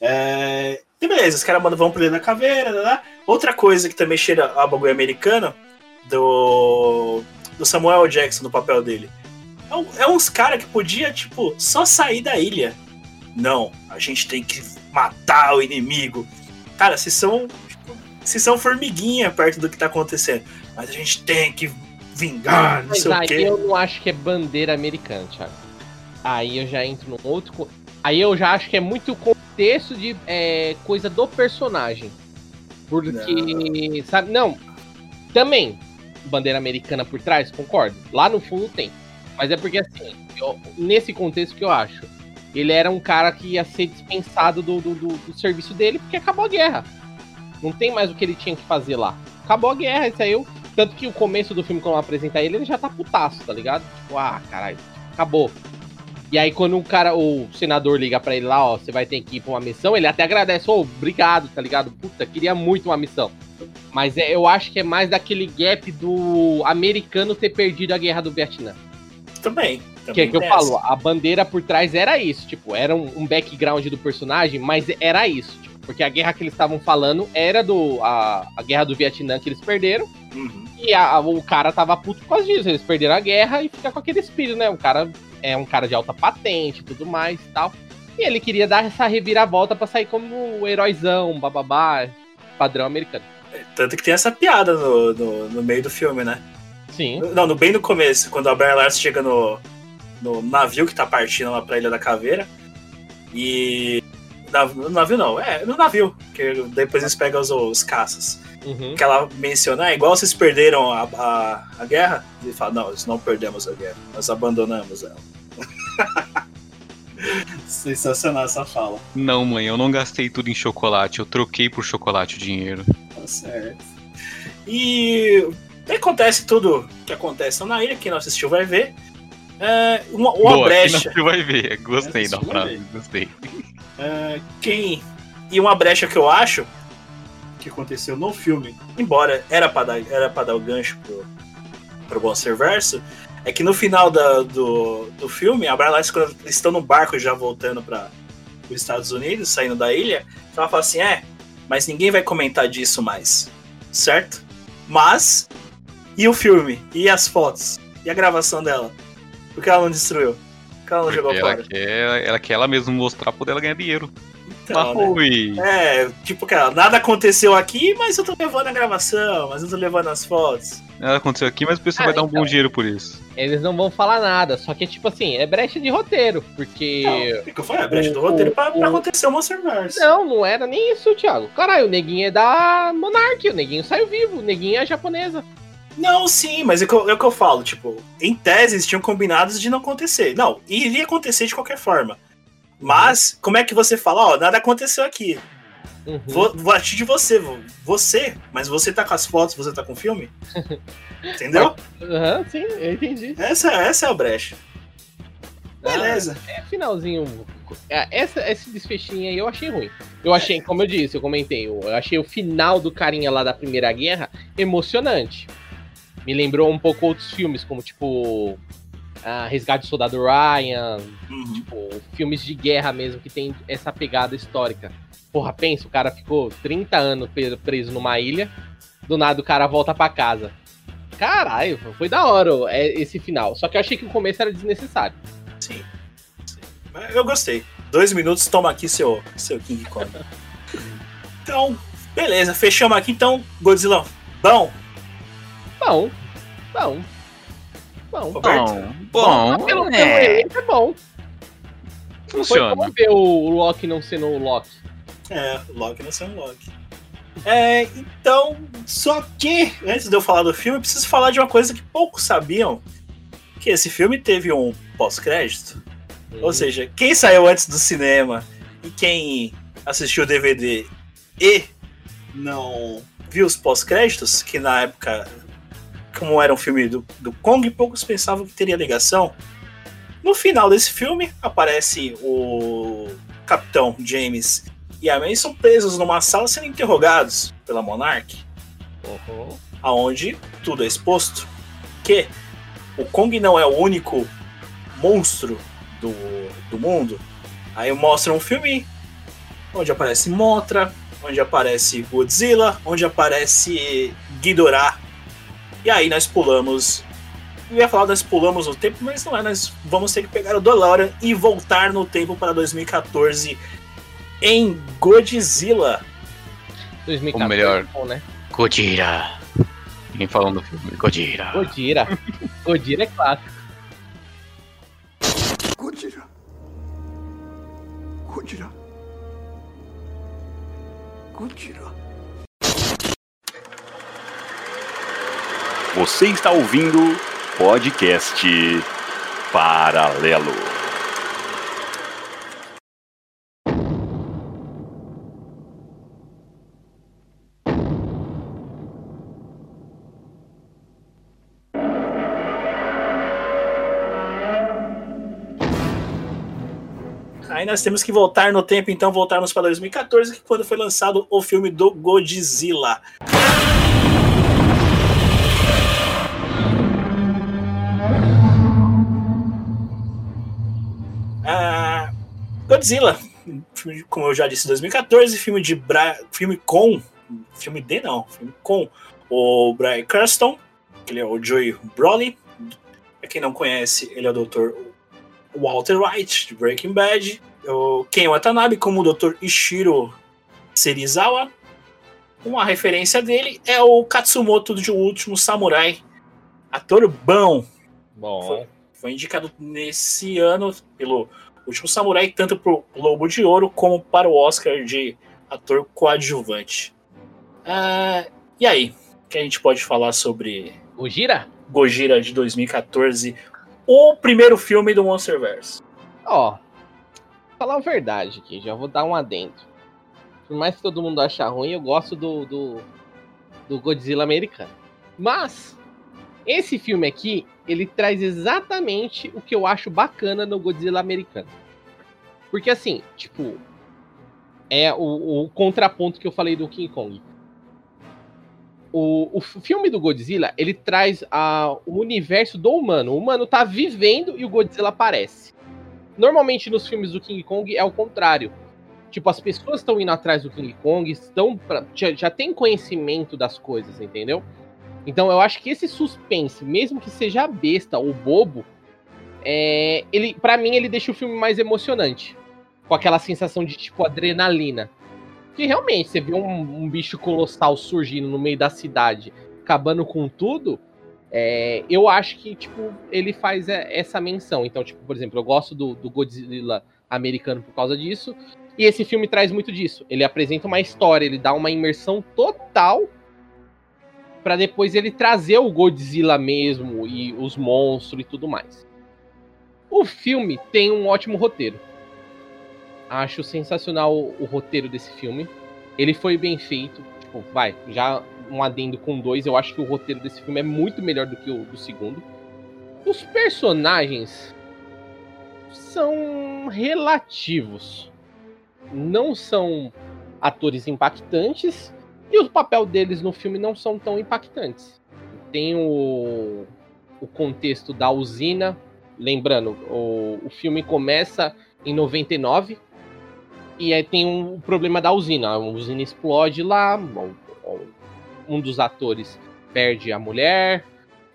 É... E beleza, os caras mandam vão pro Ilha da Caveira, né, né? Outra coisa que também cheira a bagulho americano, do, do Samuel Jackson, no papel dele. É, um- é uns caras que podia, tipo, só sair da ilha. Não, a gente tem que matar o inimigo. Cara, vocês são, tipo, vocês são formiguinha perto do que tá acontecendo. Mas a gente tem que vingar, não Mas sei o aí quê. eu não acho que é bandeira americana, Thiago. Aí eu já entro num outro. Aí eu já acho que é muito contexto de é, coisa do personagem. Porque, sabe, não. Também, bandeira americana por trás, concordo. Lá no fundo tem. Mas é porque assim, eu- nesse contexto que eu acho, ele era um cara que ia ser dispensado do, do, do- do serviço dele porque acabou a guerra. Não tem mais o que ele tinha que fazer lá. Acabou a guerra, isso aí eu. Tanto que o começo do filme, quando apresenta ele, ele já tá putaço, tá ligado? Tipo, ah, caralho, acabou. E aí, quando o cara, o senador liga pra ele lá, ó, você vai ter que ir pra uma missão, ele até agradece, ô, obrigado, tá ligado? Puta, queria muito uma missão. Mas é, eu acho que é mais daquele gap do americano ter perdido a guerra do Vietnã. Também. Que é também que eu falo, a bandeira por trás era isso, tipo, era um, um background do personagem, mas era isso, tipo, porque a guerra que eles estavam falando era do a, a guerra do Vietnã que eles perderam, Uhum. e a- o cara tava puto por causa disso, eles perderam a guerra e fica com aquele espírito, né? O cara é um cara de alta patente e tudo mais e tal. E ele queria dar essa reviravolta pra sair como o heróizão, bababá, padrão americano. Tanto que tem essa piada no, no, no meio do filme, né? Sim. Não, no, bem no começo, quando a Bern Lars chega no, no navio que tá partindo lá pra Ilha da Caveira. E. No navio não, é, no navio. Que depois eles pegam os, os caças. Uhum. Que ela menciona, é igual vocês perderam a, a, a guerra. Ele fala, não, nós não perdemos a guerra, nós abandonamos ela. Sensacional essa fala. Não, mãe, eu não gastei tudo em chocolate, eu troquei por chocolate o dinheiro. Tá certo. E acontece tudo que acontece na ilha, quem não assistiu vai ver. É, uma, uma Boa, brecha. Você vai ver. Gostei da frase, gostei. É, quem e uma brecha que eu acho que aconteceu no filme, embora era para dar era para dar o gancho pro pro bom ser verso, é que no final da- do, do filme, a Lars, quando eles estão no barco já voltando para os Estados Unidos, saindo da ilha, ela fala assim: "É, mas ninguém vai comentar disso mais". Certo? Mas e o filme? E as fotos? E a gravação dela? Por que ela não destruiu? Jogou ela fora? quer, ela quer ela mesma mostrar pra poder ela ganhar dinheiro. Então, Mas né? É, tipo, cara, nada aconteceu aqui, mas eu tô levando a gravação, mas eu tô levando as fotos. Nada aconteceu aqui, mas o pessoal Ah, vai dar um então. bom dinheiro por isso. Eles não vão falar nada, só que é tipo assim, é brecha de roteiro, porque. Não, o que eu falei, a brecha do o- roteiro pra, o- pra acontecer o Monsterverse. Não, não era nem isso, Thiago. Caralho, o neguinho é da Monarch, o neguinho saiu vivo, o neguinho é japonesa. Não, sim, mas é o que, eu- é que eu falo, tipo, em tese eles tinham combinados de não acontecer. Não, iria acontecer de qualquer forma. Mas, como é que você fala, ó, nada aconteceu aqui. Uhum. Vou, vou de você, vou- você, mas você tá com as fotos, você tá com o filme? Entendeu? Aham, sim, eu entendi. Essa, essa é a brecha. Beleza. Ah, é finalzinho. é, Essa, esse desfechinho aí eu achei ruim. Eu achei, como eu disse, eu comentei, eu achei o final do carinha lá da Primeira Guerra emocionante. Me lembrou um pouco outros filmes, como tipo. ah, Resgate do Soldado Ryan, Uhum. tipo, filmes de guerra mesmo que tem essa pegada histórica. Porra, pensa, o cara ficou 30 anos pre- preso numa ilha, do nada o cara volta pra casa. Caralho, foi da hora é, esse final. Só que eu achei que o começo era desnecessário. Sim. Sim. Eu gostei. Dois minutos, toma aqui seu, seu King Kong. Então, beleza, fechamos aqui. Então, Godzilla, bom, Bom, bom, bom. Roberto? Bom, Pelo, pelo é, é bom. Foi funciona. bom ver o Loki não sendo o Loki. É, Loki não sendo Loki. É, então, só que, antes de eu falar do filme, eu preciso falar de uma coisa que poucos sabiam. Que esse filme teve um pós-crédito. Ou seja, quem saiu antes do cinema e quem assistiu o DVD e não viu os pós-créditos, que na época, como era um filme do, do Kong, poucos pensavam que teria ligação. No final desse filme, aparece o Capitão James e a May são presos numa sala sendo interrogados pela Monarch Uhum. aonde tudo é exposto que o Kong não é o único monstro do, do mundo. Aí mostra um filme onde aparece Mothra, onde aparece Godzilla, onde aparece Ghidorah. E aí nós pulamos. Eu ia falar nós pulamos no tempo, mas não é. Nós vamos ter que pegar o DeLorean e voltar no tempo para 2014 em Godzilla. 2014, O melhor. bom, né? Gojira. Ninguém falando do filme. Godira. Godira. Godira é clássico. Gojira. Gojira. Gojira. Você está ouvindo podcast Paralelo. Aí nós temos que voltar no tempo, então voltarmos para 2014, que quando foi lançado o filme do Godzilla. Ah, Godzilla, como eu já disse, 2014, filme de Bra... filme com, filme de não, filme com o Brian Cranston, que ele é o Joey Brolin. Pra quem não conhece, ele é o Dr. Walter White, de Breaking Bad. O Ken Watanabe como o Dr. Ishiro Serizawa. Uma referência dele é o Katsumoto de O Último Samurai. Ator bom. Bom. Foi indicado nesse ano pelo Último Samurai, tanto para o Globo de Ouro como para o Oscar de ator coadjuvante. Ah, e aí? O que a gente pode falar sobre Gojira? Gojira de 2014, o primeiro filme do Monsterverse? Ó, falar a verdade aqui, já vou dar um adendo. Por mais que todo mundo ache ruim, eu gosto do, do, do Godzilla americano. Mas, esse filme aqui, ele traz exatamente o que eu acho bacana no Godzilla americano. Porque assim, tipo, é o, o contraponto que eu falei do King Kong. O, o filme do Godzilla, ele traz a, o universo do humano. O humano tá vivendo e o Godzilla aparece. Normalmente nos filmes do King Kong é o contrário. Tipo, as pessoas estão indo atrás do King Kong, estão pra, já, já tem conhecimento das coisas, entendeu? Então eu acho que esse suspense, mesmo que seja besta ou bobo, é, ele, para mim ele deixa o filme mais emocionante, com aquela sensação de tipo adrenalina. Que realmente você vê um, um bicho colossal surgindo no meio da cidade, acabando com tudo. É, eu acho que tipo ele faz essa menção. Então, tipo, por exemplo, eu gosto do, do Godzilla americano por causa disso. E esse filme traz muito disso. Ele apresenta uma história, ele dá uma imersão total para depois ele trazer o Godzilla mesmo e os monstros e tudo mais. O filme tem um ótimo roteiro. Acho sensacional o, o roteiro desse filme. Ele foi bem feito. Tipo, vai, já um adendo com dois. Eu acho que o roteiro desse filme é muito melhor do que o do segundo. Os personagens são relativos. Não são atores impactantes e o papel deles no filme não são tão impactantes. Tem o, o contexto da usina. Lembrando, o, o filme começa em 99 e aí tem um problema da usina. A usina explode lá, um dos atores perde a mulher,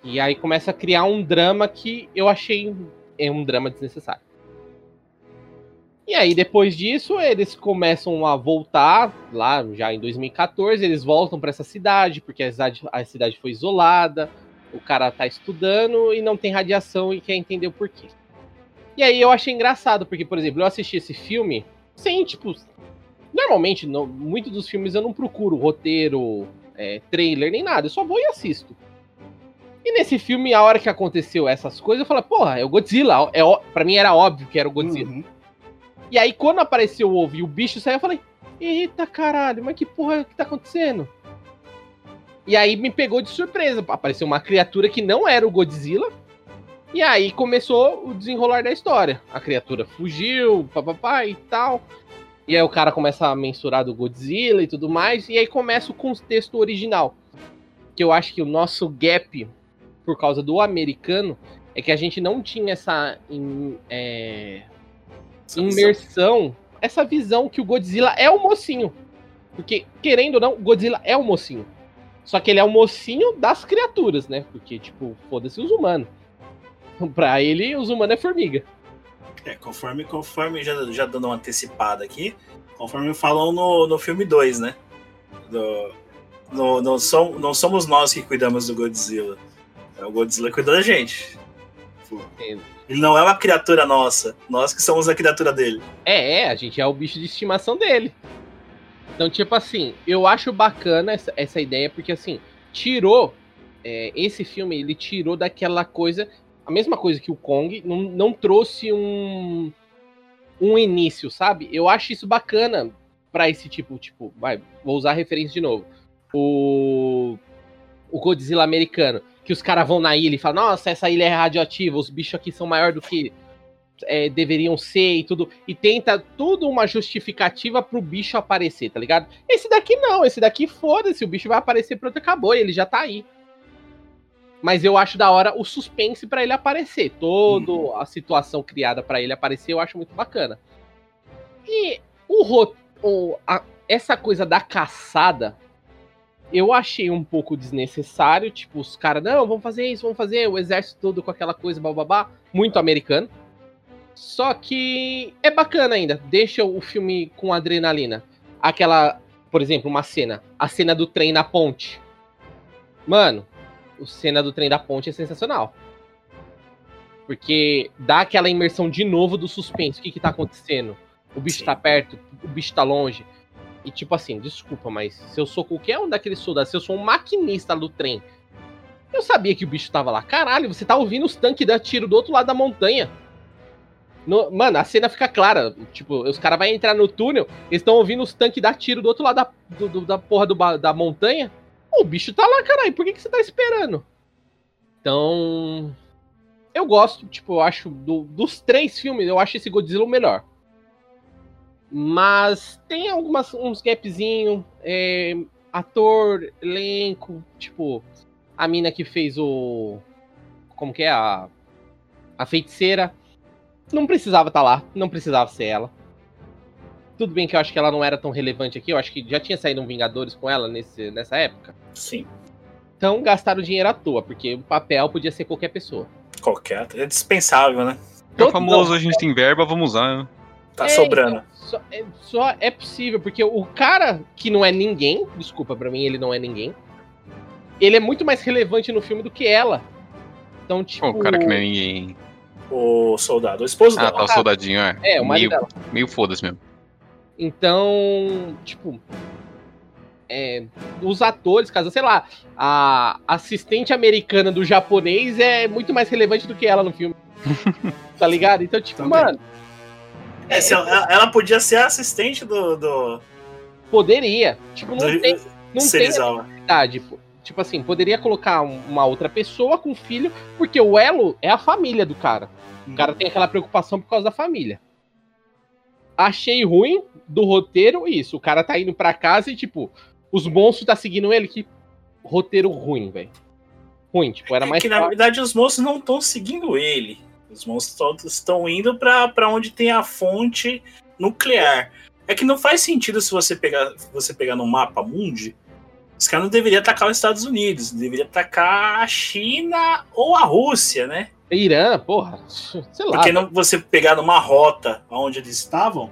e aí começa a criar um drama que eu achei é um drama desnecessário. E aí, depois disso, eles começam a voltar, lá já em 2014, eles voltam para essa cidade, porque a cidade, a cidade foi isolada, o cara tá estudando e não tem radiação e quer entender o porquê. E aí eu achei engraçado, porque, por exemplo, eu assisti esse filme sem, tipo. Normalmente, no, muitos dos filmes eu não procuro roteiro, é, trailer, nem nada, eu só vou e assisto. E nesse filme, a hora que aconteceu essas coisas, eu falei, porra, é o Godzilla. É, pra mim era óbvio que era o Godzilla. Uhum. E aí, quando apareceu o ovo e o bicho saiu, eu falei: Eita caralho, mas que porra que tá acontecendo? E aí me pegou de surpresa. Apareceu uma criatura que não era o Godzilla. E aí começou o desenrolar da história. A criatura fugiu, papapá e tal. E aí o cara começa a mensurar do Godzilla e tudo mais. E aí começa o contexto original. Que eu acho que o nosso gap, por causa do americano, é que a gente não tinha essa. É, imersão, essa visão que o Godzilla é o mocinho. Porque, querendo ou não, o Godzilla é o mocinho. Só que ele é o mocinho das criaturas, né? Porque, tipo, foda-se os humanos. Pra ele, os humanos é formiga. É, conforme, conforme já, já dando uma antecipada aqui, conforme falam no, no filme 2, né? Do, não, não, som, não somos nós que cuidamos do Godzilla. É o Godzilla que cuida da gente. Tipo, Ele não é uma criatura nossa. Nós que somos a criatura dele. É, é, a gente é o bicho de estimação dele. Então, tipo assim, eu acho bacana essa, essa ideia, porque assim, tirou. é, esse filme, ele tirou daquela coisa. A mesma coisa que o Kong, não, não trouxe um. Um início, sabe? Eu acho isso bacana pra esse tipo, tipo, vai, vou usar a referência de novo. O. O Godzilla americano. Que os caras vão na ilha e falam, nossa, essa ilha é radioativa, os bichos aqui são maior do que é, deveriam ser e tudo. E tenta tudo uma justificativa pro bicho aparecer, tá ligado? Esse daqui não, esse daqui foda-se, o bicho vai aparecer pronto, acabou, ele já tá aí. Mas eu acho da hora o suspense pra ele aparecer. Toda a situação criada pra ele aparecer, eu acho muito bacana. E o, o a- essa coisa da caçada, eu achei um pouco desnecessário. Tipo, os caras, não, vamos fazer isso, vamos fazer o exército todo com aquela coisa, bababá. Muito americano. Só que é bacana ainda. Deixa o filme com adrenalina. Aquela, por exemplo, uma cena. A cena do trem na ponte. Mano, a cena do trem da ponte é sensacional. Porque dá aquela imersão de novo do suspense. O que que tá acontecendo? O bicho Sim. tá perto, o bicho tá longe. E tipo assim, desculpa, mas se eu sou qualquer um daqueles soldados, se eu sou um maquinista do trem, eu sabia que o bicho tava lá. Caralho, você tá ouvindo os tanques dar tiro do outro lado da montanha. No- mano, a cena fica clara. Tipo, os caras vão entrar no túnel, eles estão ouvindo os tanques dar tiro do outro lado da, do- do- da porra do da montanha. O bicho tá lá, caralho. Por que, que você tá esperando? Então. Eu gosto, tipo, eu acho. do- dos três filmes, eu acho esse Godzilla o melhor. Mas tem algumas uns gapzinho. é, ator, elenco, tipo, a mina que fez o. Como que é? A, a feiticeira. Não precisava estar lá, não precisava ser ela. Tudo bem que eu acho que ela não era tão relevante aqui, eu acho que já tinha saído um Vingadores com ela nesse, nessa época. Sim. Então gastaram dinheiro à toa, porque o papel podia ser qualquer pessoa. Qualquer. É dispensável, né? É o Todo- famoso, a gente tem verba, vamos usar. né? Tá É, sobrando. então, só, é, só é possível, porque o cara que não é ninguém, desculpa, pra mim ele não é ninguém, ele é muito mais relevante no filme do que ela. Então, tipo. O cara que não é ninguém. O soldado, o esposo Ah, dela. tá, o soldadinho, é. É, o marido meio, dela. meio foda-se mesmo. Então, tipo. é, os atores, caso, sei lá, a assistente americana do japonês é muito mais relevante do que ela no filme. tá ligado? Então, tipo, Também. mano, ela, ela podia ser a assistente do, do, poderia. Tipo, não do tem, não tem Serizawa. necessidade. pô. Tipo assim, poderia colocar um- uma outra pessoa com filho, porque o elo é a família do cara. O cara tem aquela preocupação por causa da família. Achei ruim do roteiro isso. O cara tá indo pra casa e, tipo, os monstros tá seguindo ele. Que roteiro ruim, velho. Ruim, tipo, era É mais que na verdade os monstros não estão seguindo ele. Os monstros todos estão indo pra onde tem a fonte nuclear. É que não faz sentido se você pegar, você pegar no mapa mundi, os caras não deveriam atacar os Estados Unidos, deveriam atacar a China ou a Rússia, né? Irã, porra. Sei lá. Porque não você pegar numa rota onde eles estavam,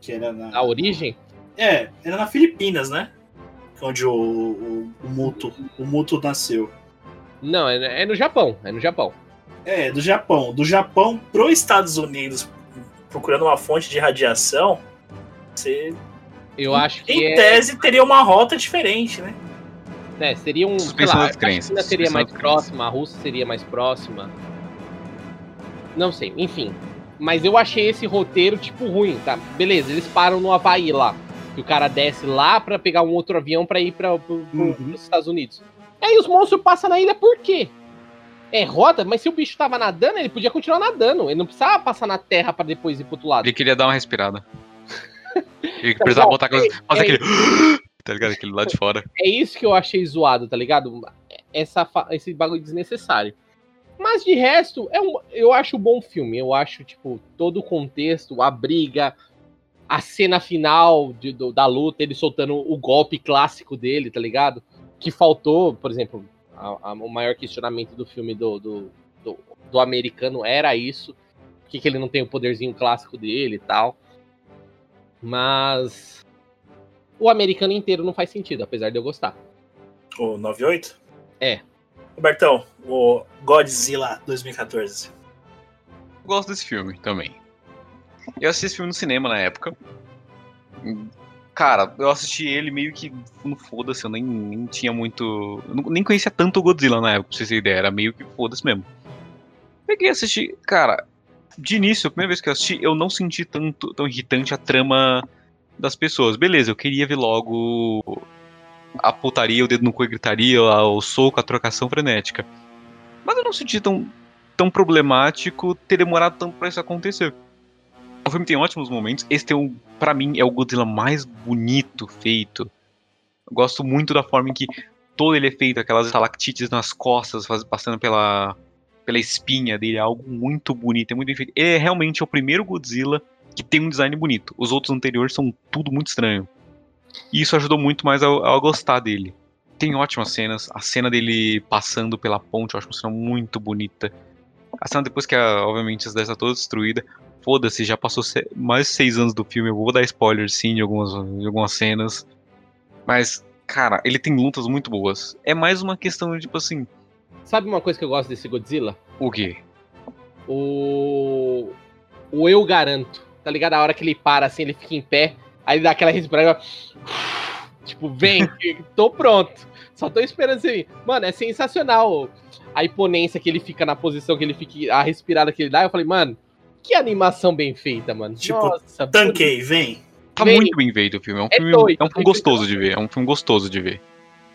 que era na A origem. É, era na Filipinas, né? Onde o, o, o Muto, o Muto nasceu. Não, é, é no Japão. É no Japão. É, do Japão. Do Japão pro Estados Unidos, procurando uma fonte de radiação, você, Eu acho que em é, tese, teria uma rota diferente, né? né, seria um. sei Suspensão lá, das a China seria mais próxima, a Rússia seria mais próxima. Não sei, enfim. Mas eu achei esse roteiro, tipo, ruim, tá? Beleza, eles param no Havaí lá. Que o cara desce lá pra pegar um outro avião pra ir pro- Uhum. pros Estados Unidos. Aí os monstros passam na ilha por quê? É roda, mas se o bicho tava nadando, ele podia continuar nadando. Ele não precisava passar na terra pra depois ir pro outro lado. Ele queria dar uma respirada. Ele precisava bom, botar aquelas. Fazer é- aquele. Tá ligado? Aquele lá de fora. É isso que eu achei zoado, tá ligado? Essa, esse bagulho desnecessário. Mas de resto, é um, eu acho um bom filme. Eu acho, tipo, todo o contexto, a briga, a cena final de- do- da luta, ele soltando o golpe clássico dele, tá ligado? Que faltou, por exemplo, a- a- o maior questionamento do filme do, do, do- do americano era isso. Por que, que ele não tem o poderzinho clássico dele e tal. Mas o americano inteiro não faz sentido, apesar de eu gostar. O 98? É. Robertão, o Godzilla 2014. Gosto desse filme também. Eu assisti esse filme no cinema na época. Cara, eu assisti ele meio que no foda-se, eu nem, nem tinha muito. nem conhecia tanto o Godzilla na época, pra vocês terem ideia. Era meio que foda-se mesmo. Peguei e assisti. Cara, de início, a primeira vez que eu assisti, eu não senti tanto, tão irritante a trama das pessoas. Beleza, eu queria ver logo a putaria, o dedo no cu e gritaria, o soco, a trocação frenética. Mas eu não senti tão, tão problemático ter demorado tanto pra isso acontecer. O filme tem ótimos momentos. Esse tem um, para mim, é o Godzilla mais bonito feito. Eu gosto muito da forma em que todo ele é feito, aquelas estalactites nas costas, passando pela, pela espinha dele, é algo muito bonito, é muito bem feito. Ele é realmente o primeiro Godzilla que tem um design bonito. Os outros anteriores são tudo muito estranho. E isso ajudou muito mais a, a gostar dele. Tem ótimas cenas. A cena dele passando pela ponte, eu acho uma cena muito bonita. A cena depois que, a, obviamente, a cidade está toda destruída. Foda-se, já passou mais de seis anos do filme. Eu vou dar spoiler sim de algumas, de algumas cenas. Mas, cara, ele tem lutas muito boas. É mais uma questão de, tipo assim, Sabe uma coisa que eu gosto desse Godzilla? o quê? O. O eu garanto. Tá ligado? A hora que ele para assim, ele fica em pé. Aí ele dá aquela respirada. Tipo, vem, tô pronto. Só tô esperando você vir. Mano, é sensacional a imponência que ele fica na posição que ele fica, a respirada que ele dá. Eu falei, mano, que animação bem feita, mano. Tipo, Nossa, Tanquei, vem. Tá Vem. muito bem feito o filme. É um É filme, doido, é um filme tem gostoso de ver. É um filme gostoso de ver.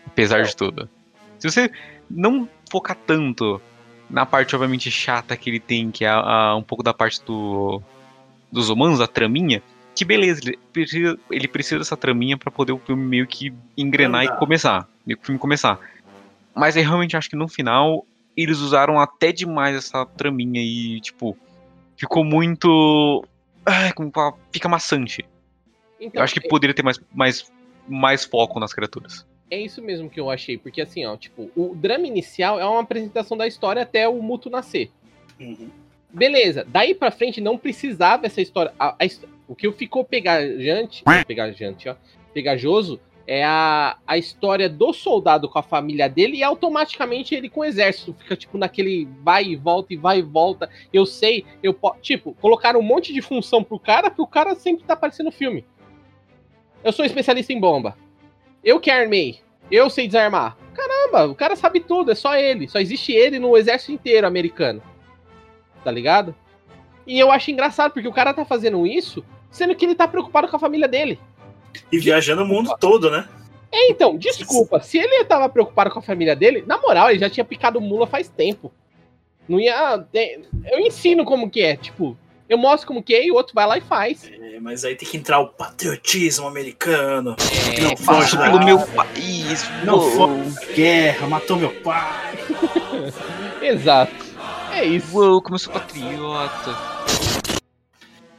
Apesar de tudo. Se você não focar tanto na parte, obviamente, chata que ele tem, que é a- a- um pouco da parte do, dos humanos, a traminha, que beleza, ele precisa, ele precisa dessa traminha pra poder o filme meio que engrenar Andar. e começar. Meio que o filme começar. Mas eu realmente acho que no final eles usaram até demais essa traminha e, tipo, ficou muito. Ai, como fala? Fica maçante. Então, Eu acho que poderia ter mais, mais, mais foco nas criaturas. É isso mesmo que eu achei, porque assim, ó, tipo, o drama inicial é uma apresentação da história até o Muto nascer. Uhum. Beleza, daí pra frente não precisava essa história. a- a o que ficou pegajante, pegajante, ó, pegajoso, é a, a história do soldado com a família dele e automaticamente ele com o exército. Fica, tipo, naquele vai e volta e vai e volta. Eu sei, eu posso. Tipo, colocaram um monte de função pro cara, que o cara sempre tá aparecendo no filme. Eu sou especialista em bomba. Eu que armei. Eu sei desarmar. Caramba, o cara sabe tudo, é só ele. Só existe ele no exército inteiro americano. Tá ligado? E eu acho engraçado, porque o cara tá fazendo isso, sendo que ele tá preocupado com a família dele. E viajando o mundo todo, né? É, então, desculpa, se ele tava preocupado com a família dele, na moral, ele já tinha picado mula faz tempo. Não ia. tem- Eu ensino como que é, tipo, eu mostro como que é e o outro vai lá e faz. É, mas aí tem que entrar o patriotismo americano. É, não foge Pelo meu país, Não da guerra, matou meu pai. Exato. É isso. Uou, como eu sou patriota.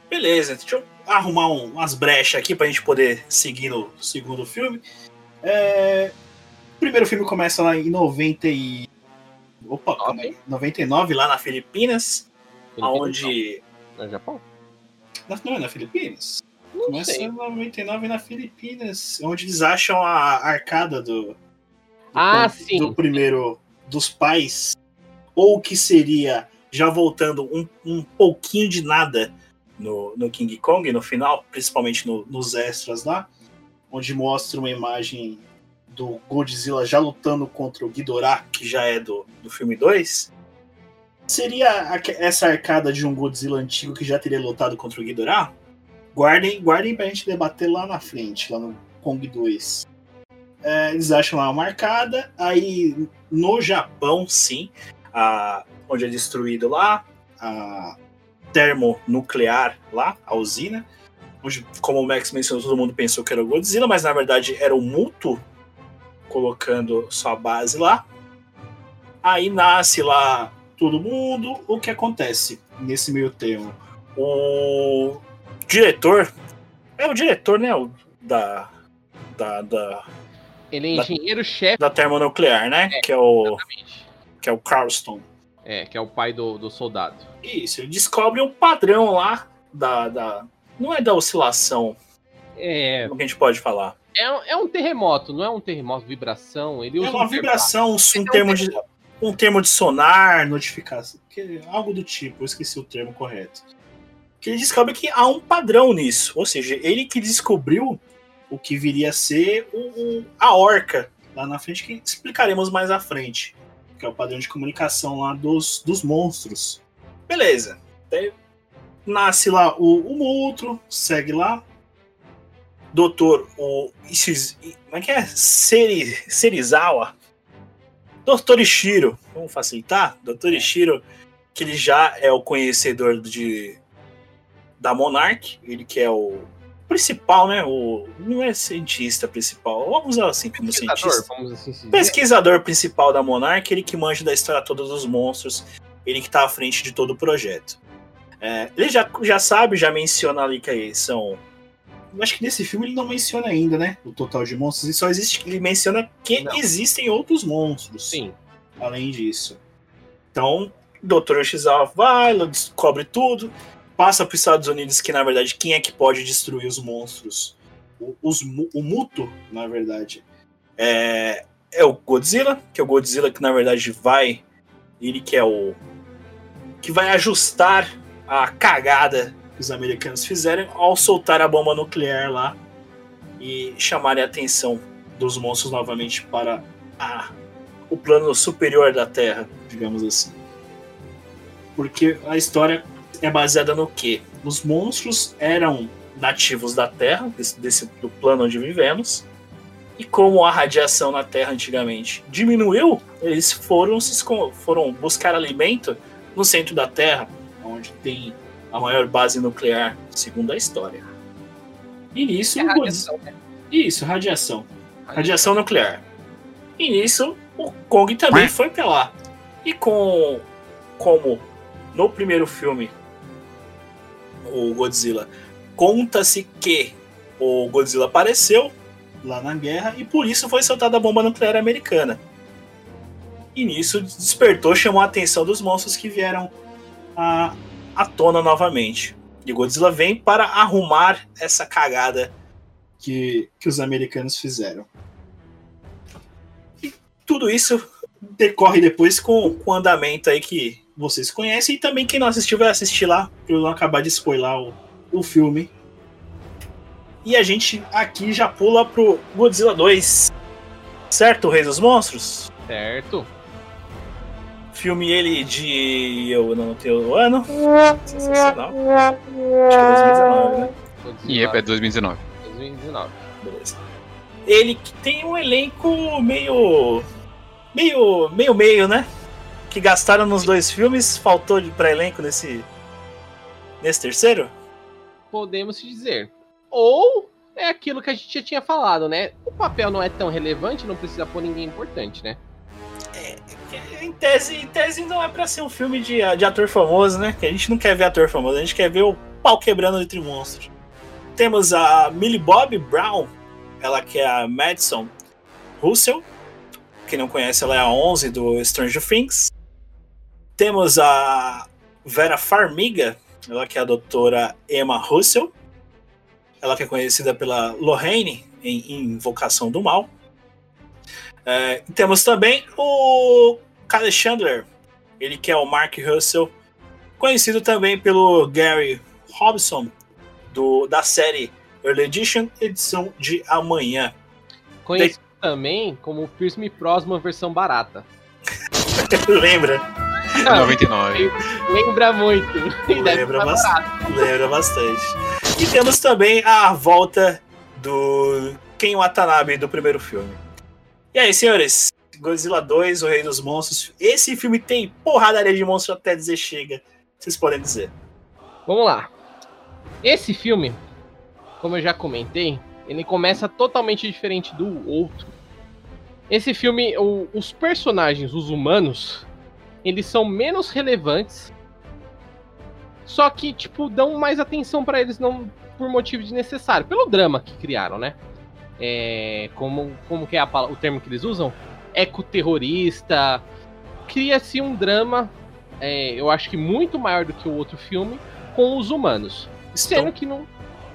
Beleza, deixa eu arrumar um- umas brechas aqui pra gente poder seguir no segundo filme. É, O primeiro filme começa lá em 90 e... Opa, calma aí. 99, lá na Filipinas, aonde... No Japão? Na- Não é na Filipinas? Não Começa sei. em 99 na Filipinas, onde eles acham a arcada do, do, Ah, do sim. primeiro dos pais, ou que seria já voltando um, um pouquinho de nada no, no King Kong no final, principalmente no- nos extras lá, onde mostra uma imagem do Godzilla já lutando contra o Ghidorah, que já é do, do filme 2. Seria essa arcada de um Godzilla antigo que já teria lutado contra o Ghidorah? Guardem, guardem pra gente debater lá na frente, lá no Kong 2. É, eles acham lá uma arcada, aí no Japão, sim, a, onde é destruído lá, a termonuclear lá, a usina, onde, como o Max mencionou, todo mundo pensou que era o Godzilla, mas na verdade era o Muto colocando sua base lá. Aí nasce lá todo mundo. O que acontece nesse meio termo? O diretor. É o diretor, né? O, da, da, da, Ele é Da- engenheiro-chefe. da termonuclear, né? Que é o, que é o Carlston. É, que é o pai do, do soldado. Isso, ele descobre um padrão lá da, da. Não é da oscilação, É. como que a gente pode falar? É, um- é um terremoto, não é um terremoto, vibração. Ele É uma um vibração, um, Então, termo de, um termo de sonar, notificação, que- algo do tipo, eu esqueci o termo correto. Que ele descobre que há um padrão nisso. Ou seja, ele que descobriu o que viria a ser o, o- a orca lá na frente, que explicaremos mais à frente. Que é o padrão de comunicação lá dos, dos monstros. Beleza. Daí nasce lá o, o Multro, segue lá. Doutor, o. Como é que é? Seri, Serizawa. Doutor Ishiro. Vamos facilitar? Doutor Ishiro, que ele já é o conhecedor de da Monarch. Ele que é o principal, né? O, não é cientista principal. Vamos usar assim como cientista. vamos assim. Pesquisador principal da Monarch, ele que manja da história toda dos monstros, ele que tá à frente de todo o projeto. É, ele já, já sabe, já menciona ali que são. eu Acho que nesse filme ele não menciona ainda, né? O total de monstros. Ele só existe. Ele menciona que Não. existem outros monstros. Sim. Além disso. Então, Dr. Shizawa vai, descobre tudo, passa para os Estados Unidos, que na verdade quem é que pode destruir os monstros? O, os, o Muto, na verdade, é, é o Godzilla, que é o Godzilla que na verdade vai. Ele que é o. que vai ajustar a cagada que os americanos fizeram ao soltar a bomba nuclear lá e chamarem a atenção dos monstros novamente para a o plano superior da Terra, digamos assim. Porque a história é baseada no quê? Os monstros eram nativos da Terra, desse, desse do plano onde vivemos, e como a radiação na Terra antigamente diminuiu, eles foram se foram buscar alimento no centro da Terra, onde tem a maior base nuclear, segundo a história. E nisso, É radiação, né? isso, radiação. Radiação nuclear. E nisso, o Kong também foi pra lá. E com. Como no primeiro filme, o Godzilla, conta-se que o Godzilla apareceu lá na guerra e por isso foi soltada a bomba nuclear americana. E nisso despertou, chamou a atenção dos monstros que vieram à, à tona novamente. E Godzilla vem para arrumar essa cagada que, que os americanos fizeram. E tudo isso decorre depois com, com o andamento aí que vocês conhecem e também quem não assistiu vai assistir lá, para eu não acabar de spoiler o, o filme. E a gente aqui já pula pro Godzilla 2. Certo, Rei dos Monstros? Certo. Filme ele de. Eu não tenho o ano. Sensacional. Acho que é 2019, né? E é 2019. 2019. Beleza. Ele tem um elenco meio. meio. meio meio, né? Que gastaram nos dois filmes, faltou de pra elenco nesse. nesse terceiro? Podemos dizer. Ou é aquilo que a gente já tinha falado, né? O papel não é tão relevante, não precisa pôr ninguém importante, né? Em tese, em tese não é pra ser um filme de, de ator famoso, né? Que a gente não quer ver ator famoso, a gente quer ver o pau quebrando entre monstros. Temos a Millie Bob Brown, ela que é a Madison Russell. Quem não conhece, ela é a 11 do Stranger Things. Temos a Vera Farmiga, ela que é a doutora Emma Russell. Ela que é conhecida pela Lorraine em Invocação do Mal. É, temos também o Kyle Chandler, ele que é o Mark Russell, conhecido também pelo Gary Robson, do, da série Early Edition, edição de amanhã. Conhecido também como Pierce Prosman versão barata. Lembra? 99. Lembra muito. E Lembra bastante. Lembra bastante. E temos também a volta do Ken Watanabe do primeiro filme. E aí, senhores? Godzilla 2, O Rei dos Monstros. Esse filme tem porradaria de monstro até dizer chega. Vocês podem dizer. Vamos lá. Esse filme, como eu já comentei, ele começa totalmente diferente do outro. Esse filme, o- os personagens, os humanos, eles são menos relevantes. Só que, tipo, dão mais atenção pra eles, não por motivo desnecessário, pelo drama que criaram, né? É, como, como que é a o termo que eles usam? Ecoterrorista. Cria-se um drama, é, eu acho que muito maior do que o outro filme, com os humanos. Sendo Estão, que não.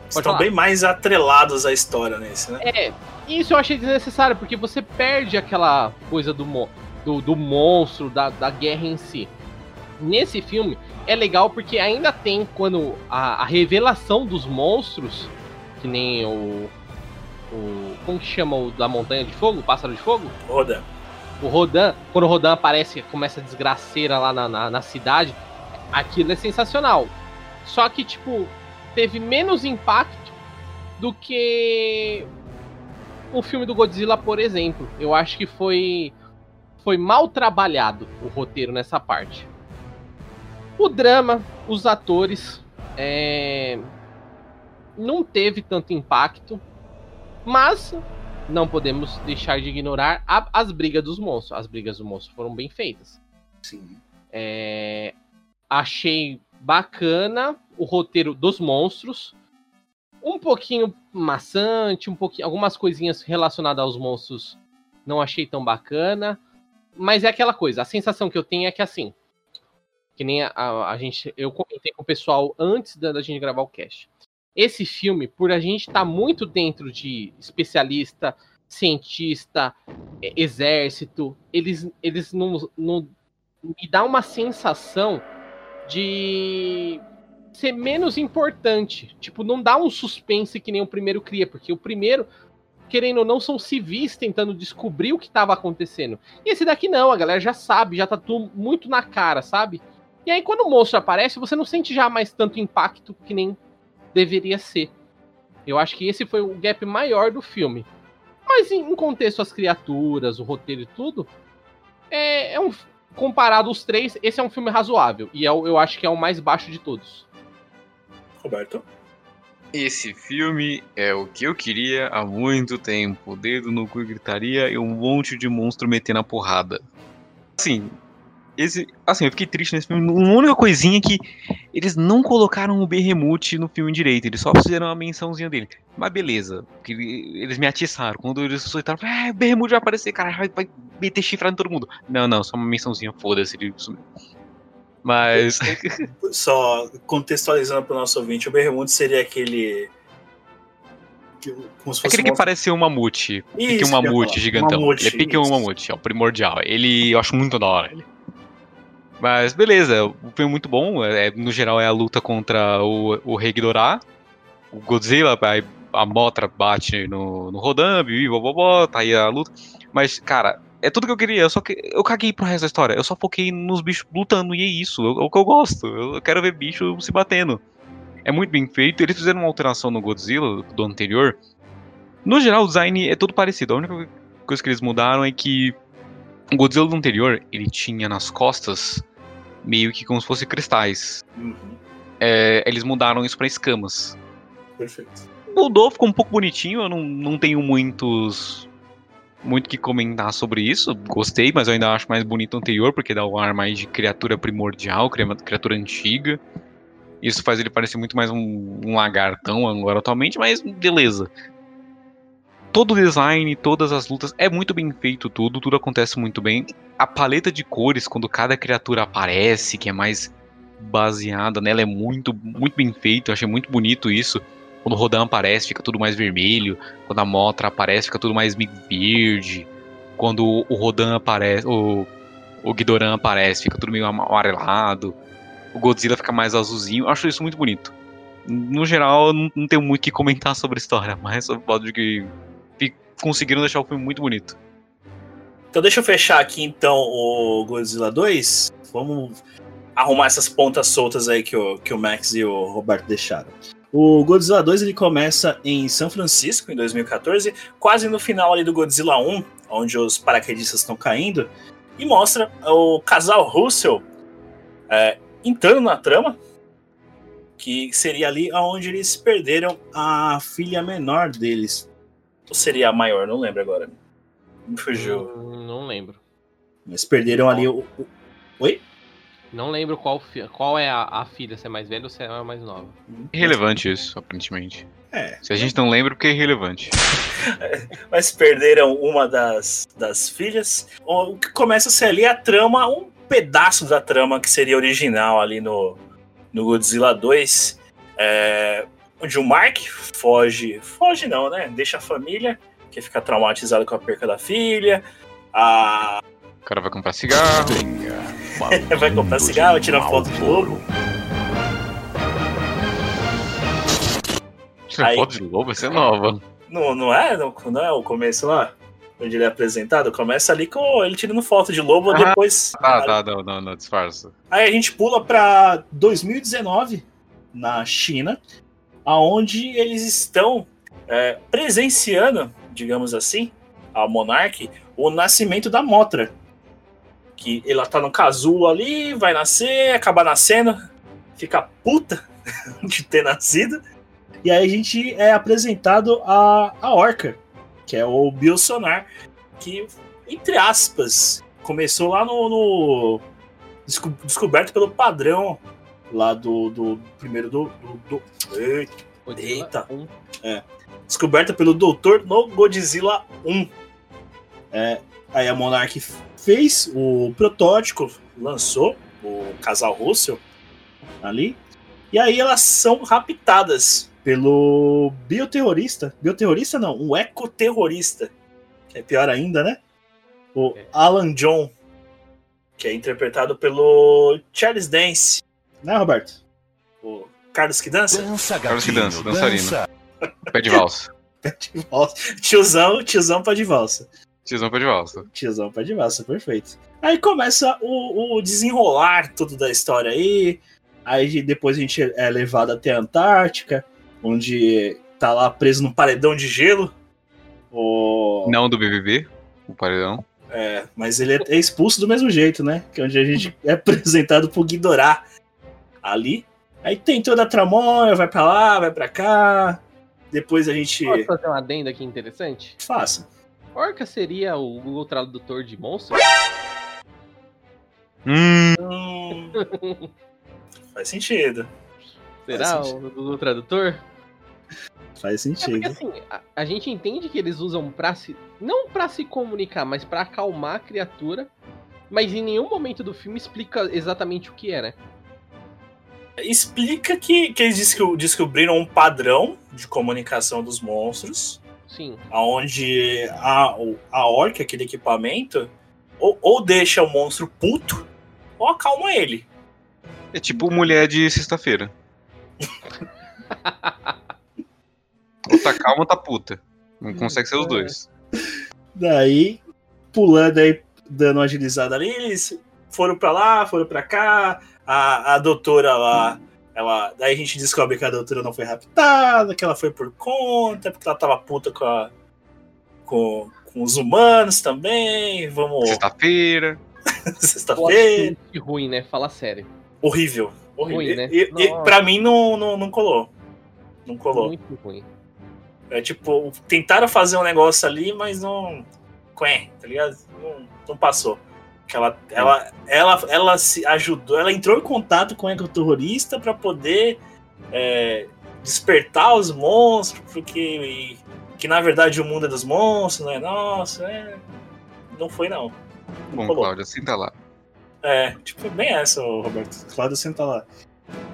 Estão falar. bem mais atrelados à história nesse, né? É, isso eu achei desnecessário, porque você perde aquela coisa do, do, do monstro, da, da guerra em si. Nesse filme, é legal porque ainda tem quando a, a revelação dos monstros, que nem o. o como que chama o da Montanha de Fogo? O Pássaro de Fogo? Roda. O Rodan, quando o Rodan aparece, começa a desgraceira lá na, na, na cidade, aquilo é sensacional. Só que, tipo, teve menos impacto do que o filme do Godzilla, por exemplo. Eu acho que foi foi mal trabalhado o roteiro nessa parte. O drama, os atores, é, não teve tanto impacto, mas não podemos deixar de ignorar a- as brigas dos monstros. As brigas dos monstros foram bem feitas. Sim. É, achei bacana o roteiro dos monstros. Um pouquinho maçante, um pouquinho, algumas coisinhas relacionadas aos monstros não achei tão bacana. Mas é aquela coisa, a sensação que eu tenho é que assim, que nem a, a- a gente, eu comentei com o pessoal antes da, da gente gravar o cast. Esse filme, por a gente estar muito dentro de especialista, cientista, é, exército, eles, eles não, não me dá uma sensação de ser menos importante. Tipo, não dá um suspense que nem o primeiro cria, porque o primeiro, querendo ou não, são civis tentando descobrir o que estava acontecendo. E esse daqui não, a galera já sabe, já tá tudo muito na cara, sabe? E aí quando o monstro aparece, você não sente já mais tanto impacto que nem deveria ser. Eu acho que esse foi o gap maior do filme. Mas em em contexto as criaturas, o roteiro e tudo, é, é um comparado os três, esse é um filme razoável e é eu acho que é o mais baixo de todos. Roberto? Esse filme é o que eu queria há muito tempo. Dedo no cu e gritaria e um monte de monstro metendo a porrada. Assim, esse, assim, eu fiquei triste nesse filme. Uma única coisinha que eles não colocaram o Behemoth no filme direito. Eles só fizeram uma mençãozinha dele. Mas beleza, porque ele- eles me atiçaram. Quando eles soltaram, ah, o Behemoth vai aparecer, cara, vai, vai meter chifrado em todo mundo. Não, não, só uma mençãozinha, foda-se. ele sumiu. Mas. Só contextualizando para o nosso ouvinte, o Bermudo seria aquele. Aquele que um- parece um mamute. Pique Isso um que eu ia mamute gigantão. Mamute, ele é pique um isso. mamute, é o primordial. Ele eu acho muito da hora ele. Mas beleza, o filme é muito bom. É, no geral é a luta contra o, o Rei Ghidorah. O Godzilla, aí a Motra bate no, no Rodan, bobobó, tá aí a luta. Mas, cara, é tudo que eu queria. Eu só que eu caguei pro resto da história. Eu só foquei nos bichos lutando e é isso. É o que eu gosto. Eu quero ver bicho se batendo. É muito bem feito. Eles fizeram uma alteração no Godzilla do anterior. No geral, o design é todo parecido. A única coisa que eles mudaram é que o Godzilla do anterior, ele tinha nas costas meio que como se fosse cristais. Uhum, É, eles mudaram isso pra escamas. perfeito. Mudou, ficou um pouco bonitinho. Eu não, não tenho muitos. Muito o que comentar sobre isso. Gostei, mas eu ainda acho mais bonito o anterior, porque dá um ar mais de criatura primordial, cria- criatura antiga. Isso faz ele parecer muito mais um, um lagartão agora atualmente, mas beleza. Todo o design, todas as lutas, é muito bem feito tudo, tudo acontece muito bem. A paleta de cores, quando cada criatura aparece, que é mais baseada nela, é muito, muito bem feito. Eu achei muito bonito isso. Quando o Rodan aparece, fica tudo mais vermelho. Quando a Motra aparece, fica tudo mais verde. Quando o Rodan aparece, o, o Ghidorah aparece, fica tudo meio amarelado. O Godzilla fica mais azulzinho. Eu acho isso muito bonito. No geral, não, não tenho muito o que comentar sobre a história, mas só pode de que conseguiram deixar o filme muito bonito. Então deixa eu fechar aqui então o Godzilla 2. Vamos arrumar essas pontas soltas aí que o, que o Max e o Roberto deixaram. O Godzilla 2 ele começa em São Francisco em 2014, quase no final ali do Godzilla 1, onde os paraquedistas estão caindo, e mostra o casal Russell é, entrando na trama, que seria ali onde eles perderam a filha menor deles. Ou seria a maior, não lembro agora. Me fugiu. Hum, Não lembro. Mas perderam ali o. o- Oi? Não lembro qual, qual é a, a filha, se é mais velha ou se é a mais nova. Irrelevante isso, aparentemente. É. Se a gente não lembra, porque é irrelevante. Mas perderam uma das, das filhas. O que começa a ser ali a trama, um pedaço da trama que seria original ali no, no Godzilla 2. É, onde o Mark foge. Foge não, né? Deixa a família, que fica traumatizado com a perca da filha. A... O cara vai comprar cigarro. vai comprar cigarro, tira foto de lobo. Tira Aí- foto de lobo, essa é nova. Não, não, é, não, não é o começo lá? Onde ele é apresentado? Começa ali com ele tirando foto de lobo, Ah, depois. Tá, tá, não, não, não, disfarça. Aí a gente pula pra 2019, na China, aonde eles estão é, presenciando, digamos assim, a Monarch, o nascimento da Motra. Que ela tá no casulo ali, vai nascer, acaba nascendo, fica puta de ter nascido. E aí a gente é apresentado a, a Orca, que é o Biosonar, que, entre aspas, começou lá no- no desco- descoberto pelo padrão lá do, do primeiro do, do, do- eita, um. descoberta pelo doutor no Godzilla 1. É, aí a Monarch fez o protótipo, lançou o casal Russell ali, e aí elas são raptadas pelo bioterrorista, bioterrorista não, um ecoterrorista, que é pior ainda, né? O É. Alan John, que é interpretado pelo Charles Dance, né, Roberto? O Carlos que dança? Dança, Carlos que dança, dançarina. Pé de valsa. De valsa. Tiozão, tiozão pra de valsa. Tiozão pé de valsa. Tiozão pra de valsa, perfeito. Aí começa o, o desenrolar tudo da história aí. Aí depois a gente é levado até a Antártica, onde tá lá preso num paredão de gelo. O... Não do BBB, o paredão. É, mas ele é é expulso do mesmo jeito, né? Que é onde a gente é apresentado pro Guidorá ali. Aí tem toda a tramóia, vai pra lá, vai pra cá. Depois a gente. Posso fazer uma adenda aqui interessante? Faça. Orca seria o Google Tradutor de monstros? Hum, faz sentido. Será Faz o Google Tradutor? Faz É porque sentido. assim, a, a gente entende que eles usam pra se. Não pra se comunicar, mas pra acalmar a criatura. Mas em nenhum momento do filme explica exatamente o que é, né? Explica que, que eles desco- descobriram um padrão de comunicação dos monstros, Sim. onde a, a orca, aquele equipamento, ou, ou deixa o monstro puto, ou acalma ele. é tipo mulher de sexta-feira. ou tá calma ou tá puta. Não consegue ser os dois. Daí, pulando aí, dando uma agilizada ali, eles foram pra lá, foram pra cá, a, a doutora lá. Ela, daí a gente descobre que a doutora não foi raptada, que ela foi por conta, porque ela tava puta com, a- com, com os humanos também. Vamos. Sexta-feira. Sexta-feira. Que ruim, né? Fala sério. Horrível. horrível. Ruim, né? E, e, Nossa. pra mim não, não, não colou. Não colou. Muito ruim. É tipo, tentaram fazer um negócio ali, mas não. Quém, tá ligado? Não, não passou. Que ela, ela, ela, ela se ajudou, ela entrou em contato com o ecoterrorista pra poder é, despertar os monstros, porque que na verdade o mundo é dos monstros, não é nosso, é... não foi não. Não Bom, colou. Cláudia, senta lá. É, tipo, bem essa, Roberto. Cláudio senta lá.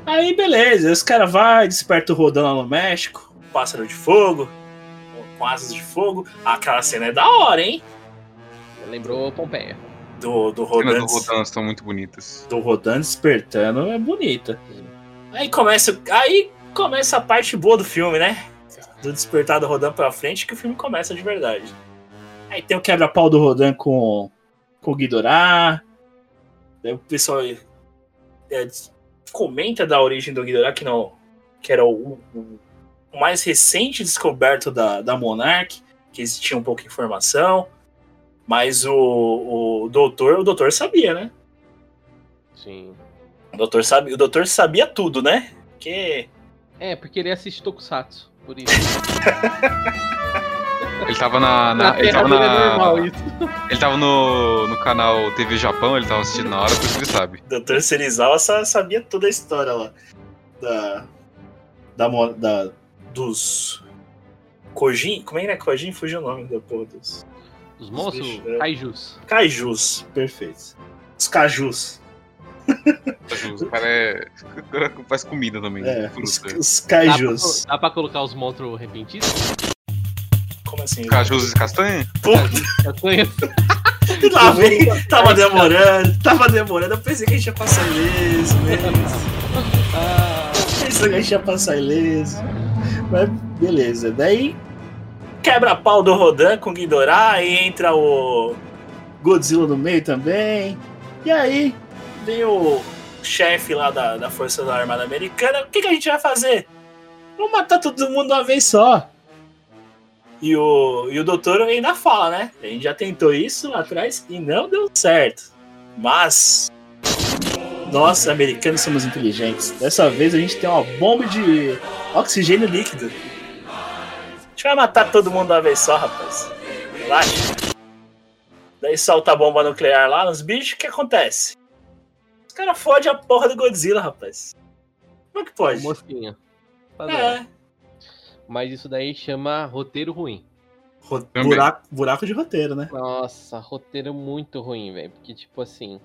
Aí, beleza, os caras vai, desperta o Rodão lá no México, pássaro de fogo, com asas de fogo. Aquela cena é da hora, hein? Lembrou Pompeia. Do, do As Rodan, do Rodan estão muito bonitas. do Rodan despertando é bonita. Aí começa, aí começa a parte boa do filme, né? Do despertar do Rodan pra frente, que o filme começa de verdade. Aí tem o quebra-pau do Rodan com, com o Ghidorah. Daí o pessoal é, comenta da origem do Ghidorah, que, não, que era o, o- o mais recente descoberto da, da Monarch, que existia um pouco de informação. Mas o, o doutor, o doutor sabia, né? Sim. O doutor, sabe, o doutor sabia tudo, né? Que É, porque ele assiste Tokusatsu. Por isso. Ele tava na. na- Na ele tava é na. normal isso. Ele tava no, no canal TV Japão, ele tava assistindo na hora, por isso ele sabe. o doutor Serizawa sa- sabia toda a história lá. Da. Da. mo- da dos. Kojin? Como é que é Kojin? Fugiu o nome da porra dos. Os monstros, bichos, é. kaijus. Kaijus. Perfeito. Os cajus. O cara é. o cara faz comida também. É, os, fruta. os Dá pra, cajus. dá pra colocar os monstros repentinos? Como assim? Cajus e castanha? Puta, Castanhas? lá vem. Tava demorando, tava demorando. Eu pensei que a gente ia passar ileso mesmo. Ah, Pensei que a gente ia passar ileso. Mas beleza. Daí quebra pau do Rodan com Ghidorah e entra o Godzilla no meio também. E aí vem o chefe lá da, da Força da Armada Americana. O que, que a gente vai fazer? Vamos matar todo mundo uma vez só. E o, e o doutor ainda fala, né? A gente já tentou isso lá atrás e não deu certo. Mas nós, americanos, somos inteligentes. Dessa vez a gente tem uma bomba de oxigênio líquido. A gente vai matar todo mundo de uma vez só, rapaz. Relaxa. Daí solta a bomba nuclear lá nos bichos, o que acontece? Os caras fodem a porra do Godzilla, rapaz. Como é que pode? mosquinha. Tá É. Mas isso daí chama roteiro ruim. buraco, buraco de roteiro, né? Nossa, roteiro muito ruim, velho. Porque, tipo assim,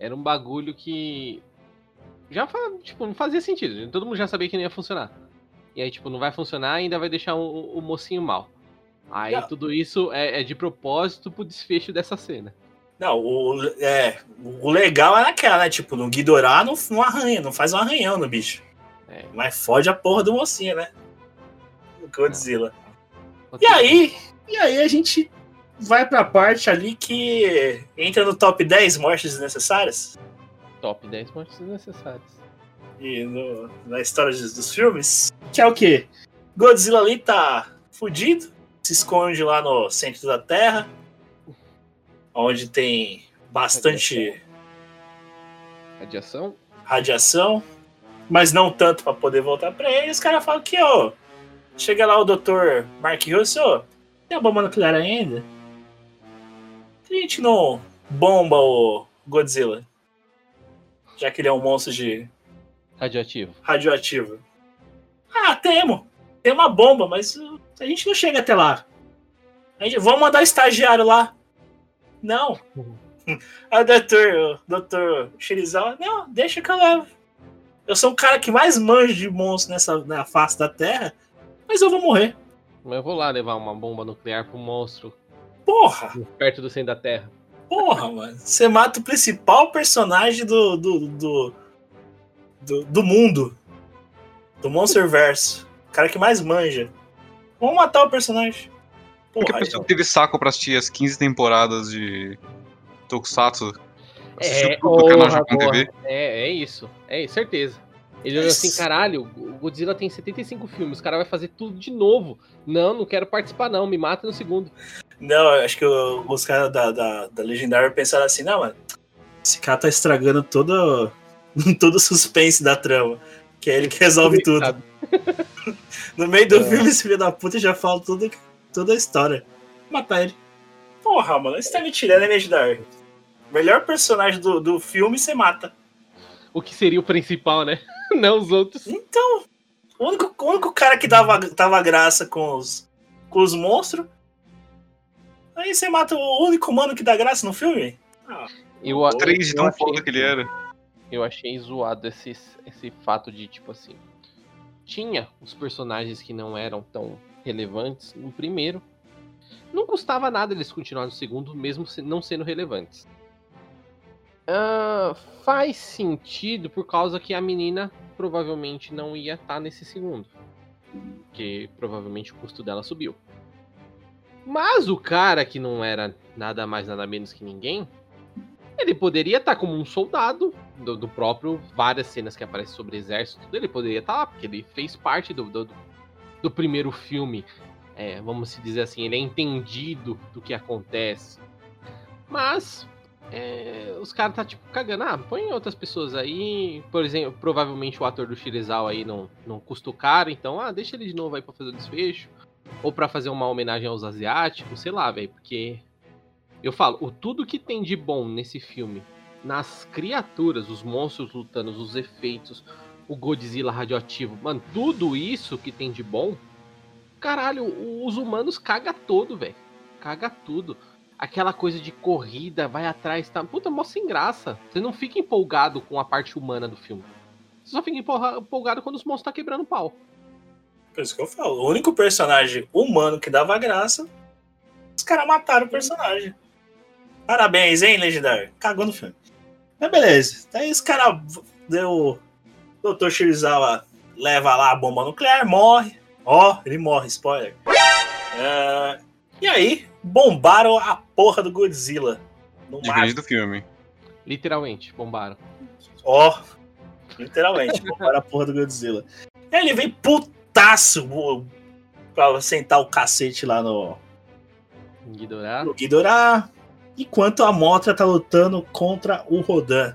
era um bagulho que. Já tipo, não fazia sentido. Todo mundo já sabia que não ia funcionar. E aí, tipo, não vai funcionar e ainda vai deixar o, o mocinho mal. Aí Não. tudo isso é, é de propósito pro desfecho dessa cena. Não, o, é, o legal é naquela, né? Tipo, no Ghidorah não, não arranha, não faz um arranhão no bicho. É. Mas fode a porra do mocinho, né? O Godzilla. E Roteiro aí, e aí a gente vai pra parte ali que entra no top 10 mortes desnecessárias. Top 10 mortes desnecessárias. E no- na história dos, dos filmes. Que é o quê? Godzilla ali tá fudido, se esconde lá no centro da Terra, onde tem bastante Radiação? radiação, mas não tanto pra poder voltar pra ele. Os caras falam que, ó, chega lá o Dr. Mark ó, tem a bomba nuclear ainda? Por que a gente não bomba o Godzilla? Já que ele é um monstro de Radioativo. radioativo. Ah, temos. Tem uma bomba, mas a gente não chega até lá. A gente, vamos mandar o estagiário lá. Não. O doutor, o doutor Shirizawa, não, deixa que eu levo. Eu sou um cara que mais manja de monstros nessa, na face da Terra, mas eu vou morrer. Mas eu vou lá levar uma bomba nuclear pro monstro Porra, perto do centro da Terra. porra, mano. Você mata o principal personagem do, do, do, do, do mundo. Do Monsterverse. O cara que mais manja. Vamos matar o personagem. Porque a Porra, pessoa teve saco pra assistir as 15 temporadas de Tokusatsu. Japão TV. É, é isso. É isso, certeza. Ele olhou assim, caralho, o Godzilla tem 75 filmes, os caras vai fazer tudo de novo. Não, não quero participar não, me mata no segundo. Não, eu acho que o- os caras da, da, da Legendary pensaram assim, não, mano, esse cara tá estragando todo, todo o suspense da trama. Que é ele que resolve tudo. No meio do É. filme, esse filho da puta já fala tudo, toda a história. Matar ele. Porra, mano, você tá me tirando a Legendary. Melhor personagem do, do filme você mata. O que seria o principal, né? Não os outros. Então, o único, o único cara que dava, dava graça com os, com os monstros. Aí você mata o único mano que dá graça no filme? Eu, Pô, Três de tão foda que ele era. Eu achei zoado esse, esse fato de, tipo assim. Tinha os personagens que não eram tão relevantes no primeiro. Não custava nada eles continuarem no segundo, mesmo não sendo relevantes. Ah, faz sentido por causa que a menina provavelmente não ia estar nesse segundo. Porque provavelmente o custo dela subiu. Mas o cara que não era nada mais nada menos que ninguém, ele poderia estar como um soldado do, do próprio, várias cenas que aparecem sobre exército, tudo, ele poderia estar lá, porque ele fez parte do, do, do primeiro filme. É, vamos se dizer assim, ele é entendido do que acontece. Mas é, os caras tá tipo cagando. Ah, põe outras pessoas aí. Por exemplo, provavelmente o ator do Shirizawa aí não, não custa o caro, então ah, deixa ele de novo aí pra fazer o desfecho. Ou pra fazer uma homenagem aos asiáticos, sei lá, velho, porque eu falo, o tudo que tem de bom nesse filme, nas criaturas, os monstros lutando, os efeitos, o Godzilla radioativo, mano, tudo isso que tem de bom, caralho, os humanos caga todo, velho. Caga tudo. aquela coisa de corrida, vai atrás, tá. Puta, mó sem graça. Você não fica empolgado com a parte humana do filme. Você só fica empolga- empolgado quando os monstros tá quebrando pau. Por isso que eu falo. O único personagem humano que dava graça, os caras mataram o personagem. Parabéns, hein, Legendário? Cagou no filme. Mas beleza. Daí os caras deu. O Dr. Shirizawa leva lá a bomba nuclear, morre. Ó, ele morre, spoiler. É, E aí, bombaram a porra do Godzilla. No mar. Diferente do filme. Literalmente, bombaram. Ó, literalmente, bombaram a porra do Godzilla. E aí ele vem putaço pra sentar o cacete lá no, Ghidorah. no Ghidorah, enquanto a Motra tá lutando contra o Rodan.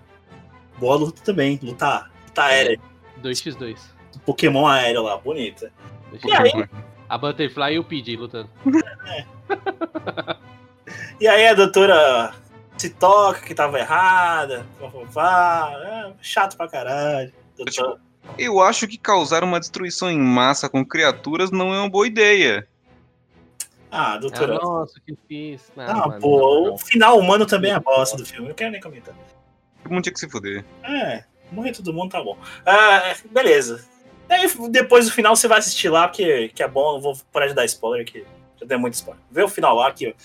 Boa luta também, luta, luta aérea, 2x2. Pokémon aéreo lá, bonita. 2x2. E aí? A Butterfly e o PJ lutando. E aí a doutora se toca que tava errada, vá, é, chato pra caralho. Doutora- Eu acho que causar uma destruição em massa com criaturas não é uma boa ideia. Ah, Ah, doutora. nossa, que fiz. Não, Ah, mano, pô, não, o final humano também é a bosta do filme, não quero nem comentar. Todo mundo tinha que se fuder. É, morrer todo mundo tá bom. Ah, beleza. Aí depois do final você vai assistir lá, porque que é bom, não vou parar de dar spoiler aqui. Já dei muito spoiler. Vê o final lá que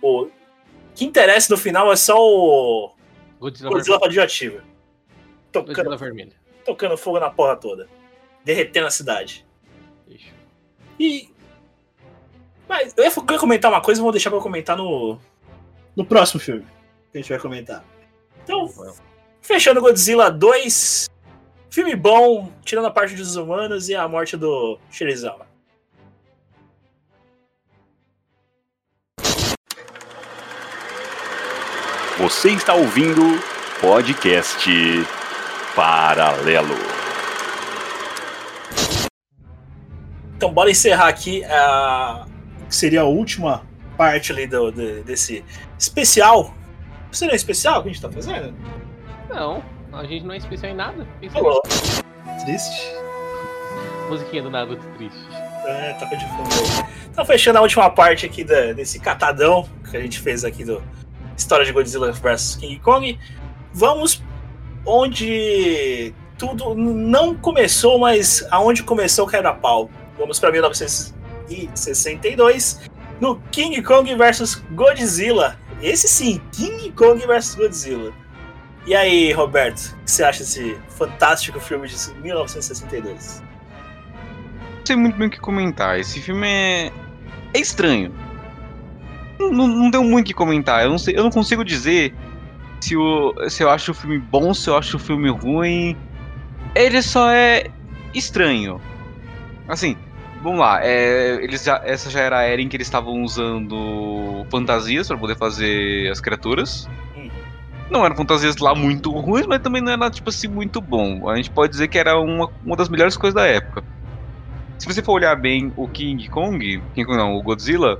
o que interessa no final é só o Godzilla, Godzilla radioativa. Tocando, Godzilla tocando fogo na porra toda. Derretendo a cidade. Ixi. E. Mas eu ia comentar uma coisa, vou deixar pra comentar no. No próximo filme. Que a gente vai comentar. Então, fechando Godzilla 2. Filme bom, tirando a parte dos humanos e a morte do Shirizawa. Você está ouvindo podcast Paralelo. Então, bora encerrar aqui a. que seria a última parte ali do, do- desse especial. Seria um especial que a gente tá fazendo? Não, a gente não é especial em nada. Falou. Triste. Musiquinha do Naruto triste. É, toca de fundo. Então, fechando a última parte aqui da- desse catadão que a gente fez aqui do História de Godzilla vs King Kong, vamos onde tudo não começou, mas aonde começou o quebra-pau. Vamos para 1962, no King Kong vs Godzilla. Esse sim, King Kong vs Godzilla. E aí, Roberto, o que você acha desse fantástico filme de 1962? Não sei muito bem o que comentar. Esse filme é. é estranho. Não, não, deu muito o que comentar. Eu não, sei, eu não consigo dizer se, se eu acho o filme bom, se eu acho o filme ruim. Ele só é estranho. Assim, vamos lá. é, eles já, essa já era a era em que eles estavam usando fantasias para poder fazer as criaturas. Hum. Não eram fantasias lá muito ruins, mas também não era, tipo assim, muito bom. A gente pode dizer que era uma, uma das melhores coisas da época. Se você for olhar bem o King Kong, King Kong não, o Godzilla,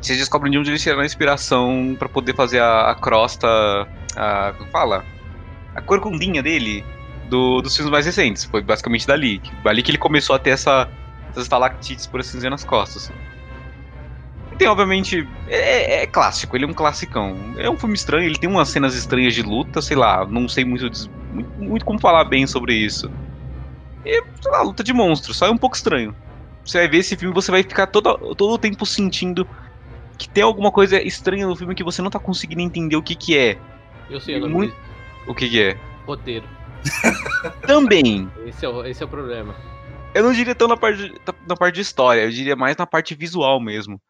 vocês descobrem de onde eles tiraram a inspiração pra poder fazer a, a crosta, a, como fala? A corcundinha dele do- dos filmes mais recentes. Foi basicamente dali. Dali que ele começou a ter essa, essas estalactites, por assim dizer, nas costas. E tem, obviamente, é, é clássico, ele é um classicão. É um filme estranho, ele tem umas cenas estranhas de luta, sei lá, não sei muito, muito, muito como falar bem sobre isso. E, sei lá, luta de monstros, só é um pouco estranho. Você vai ver esse filme, você vai ficar todo, todo o tempo sentindo que tem alguma coisa estranha no filme que você não tá conseguindo entender o que que é. Eu sei, eu não Muito- O que que é. roteiro. Também, Esse é, o, esse é o problema. Eu não diria tão na parte, na parte de história, eu diria mais na parte visual mesmo.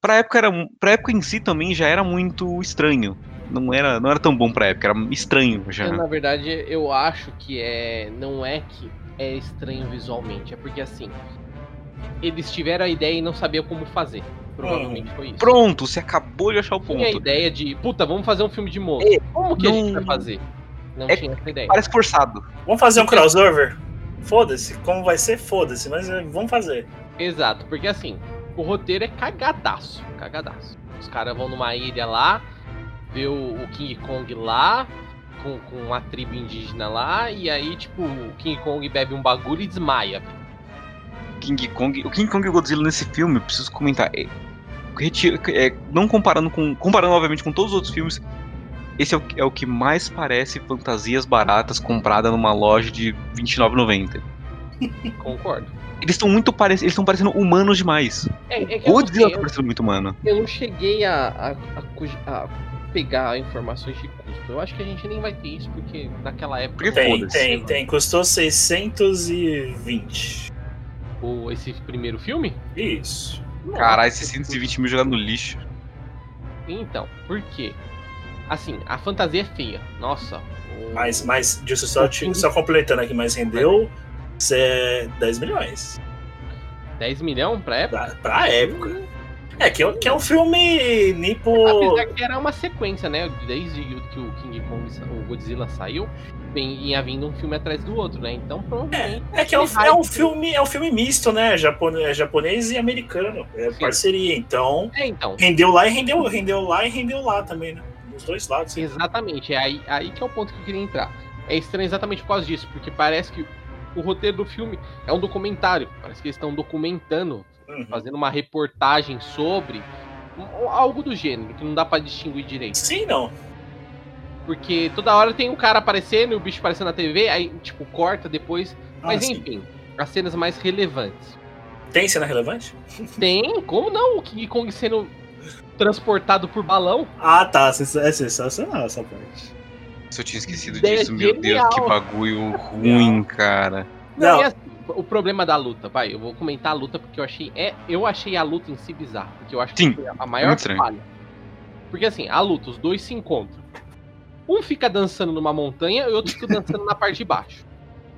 Pra época, era, pra época em si também já era muito estranho. Não era, não era tão bom pra época, era estranho já. Eu, na verdade, eu acho que é. Não é que é estranho visualmente, é porque assim. Eles tiveram a ideia e não sabiam como fazer. Provavelmente foi isso. Pronto, você acabou de achar o Tinha a ponto. ideia de, puta, vamos fazer um filme de monstro. Como que a gente não- vai fazer? Não É- tinha essa ideia. Parece forçado. Vamos fazer um crossover? Foda-se, como vai ser, foda-se, mas é, vamos fazer. Exato, porque assim, o roteiro é cagadaço. Cagadaço. Os caras vão numa ilha lá, vê o, o King Kong lá, com, com uma tribo indígena lá, e aí, tipo, o King Kong bebe um bagulho e desmaia. King Kong. O King Kong e o Godzilla nesse filme, eu preciso comentar. é- é, não comparando com. Comparando, obviamente, com todos os outros filmes, esse é o, que- é o que mais parece fantasias baratas compradas numa loja de R$29,90. Concordo. Eles estão muito parecidos. Eles estão parecendo humanos demais. É, é que não, Godzilla sei, tá parecendo muito humano. eu, não cheguei a, a, a a pegar informações de custo. Eu acho que a gente nem vai ter isso, porque naquela época. Tem, tem, tem. Custou 620. O, esse primeiro filme? Isso. Caralho, 620 mil jogados no lixo. Então, por quê? Assim, a fantasia é feia. Nossa. o- Mas, mas disso só, te- só completando aqui, mas rendeu cê, 10 milhões. 10 milhões pra época? Pra, pra época. É, que, é- que é um filme nipo. Apesar que era uma sequência, né? Desde que o King Kong, o Godzilla saiu, vem, ia vindo um filme atrás do outro, né? Então, provavelmente. É que é um, é um filme, é um filme misto, né? Japonês, é japonês e americano. É Sim. parceria. Então, É, então. rendeu lá e rendeu, rendeu lá e rendeu lá também, né? Dos dois lados. Exatamente, é aí, aí que é o ponto que eu queria entrar. É estranho exatamente por causa disso, porque parece que o roteiro do filme é um documentário. Parece que eles estão documentando, Uhum. fazendo uma reportagem sobre algo do gênero, que não dá pra distinguir direito. Sim, não. Porque toda hora tem um cara aparecendo e o bicho aparecendo na TV, aí, tipo, corta depois. Mas Ah, sim. enfim, as cenas mais relevantes. Tem cena relevante? Tem, como não? O King Kong sendo transportado por balão. Ah, tá. É sensacional essa parte. Se eu tinha esquecido Ideia disso, meu Deus, genial. que bagulho ruim, cara. Não, Não. assim, o problema da luta, vai, eu vou comentar a luta porque eu achei, é, eu achei a luta em si bizarra, porque eu acho Sim, que foi a maior muito estranho. falha. Porque assim, a luta, os dois se encontram. Um fica dançando numa montanha e o outro fica dançando na parte de baixo.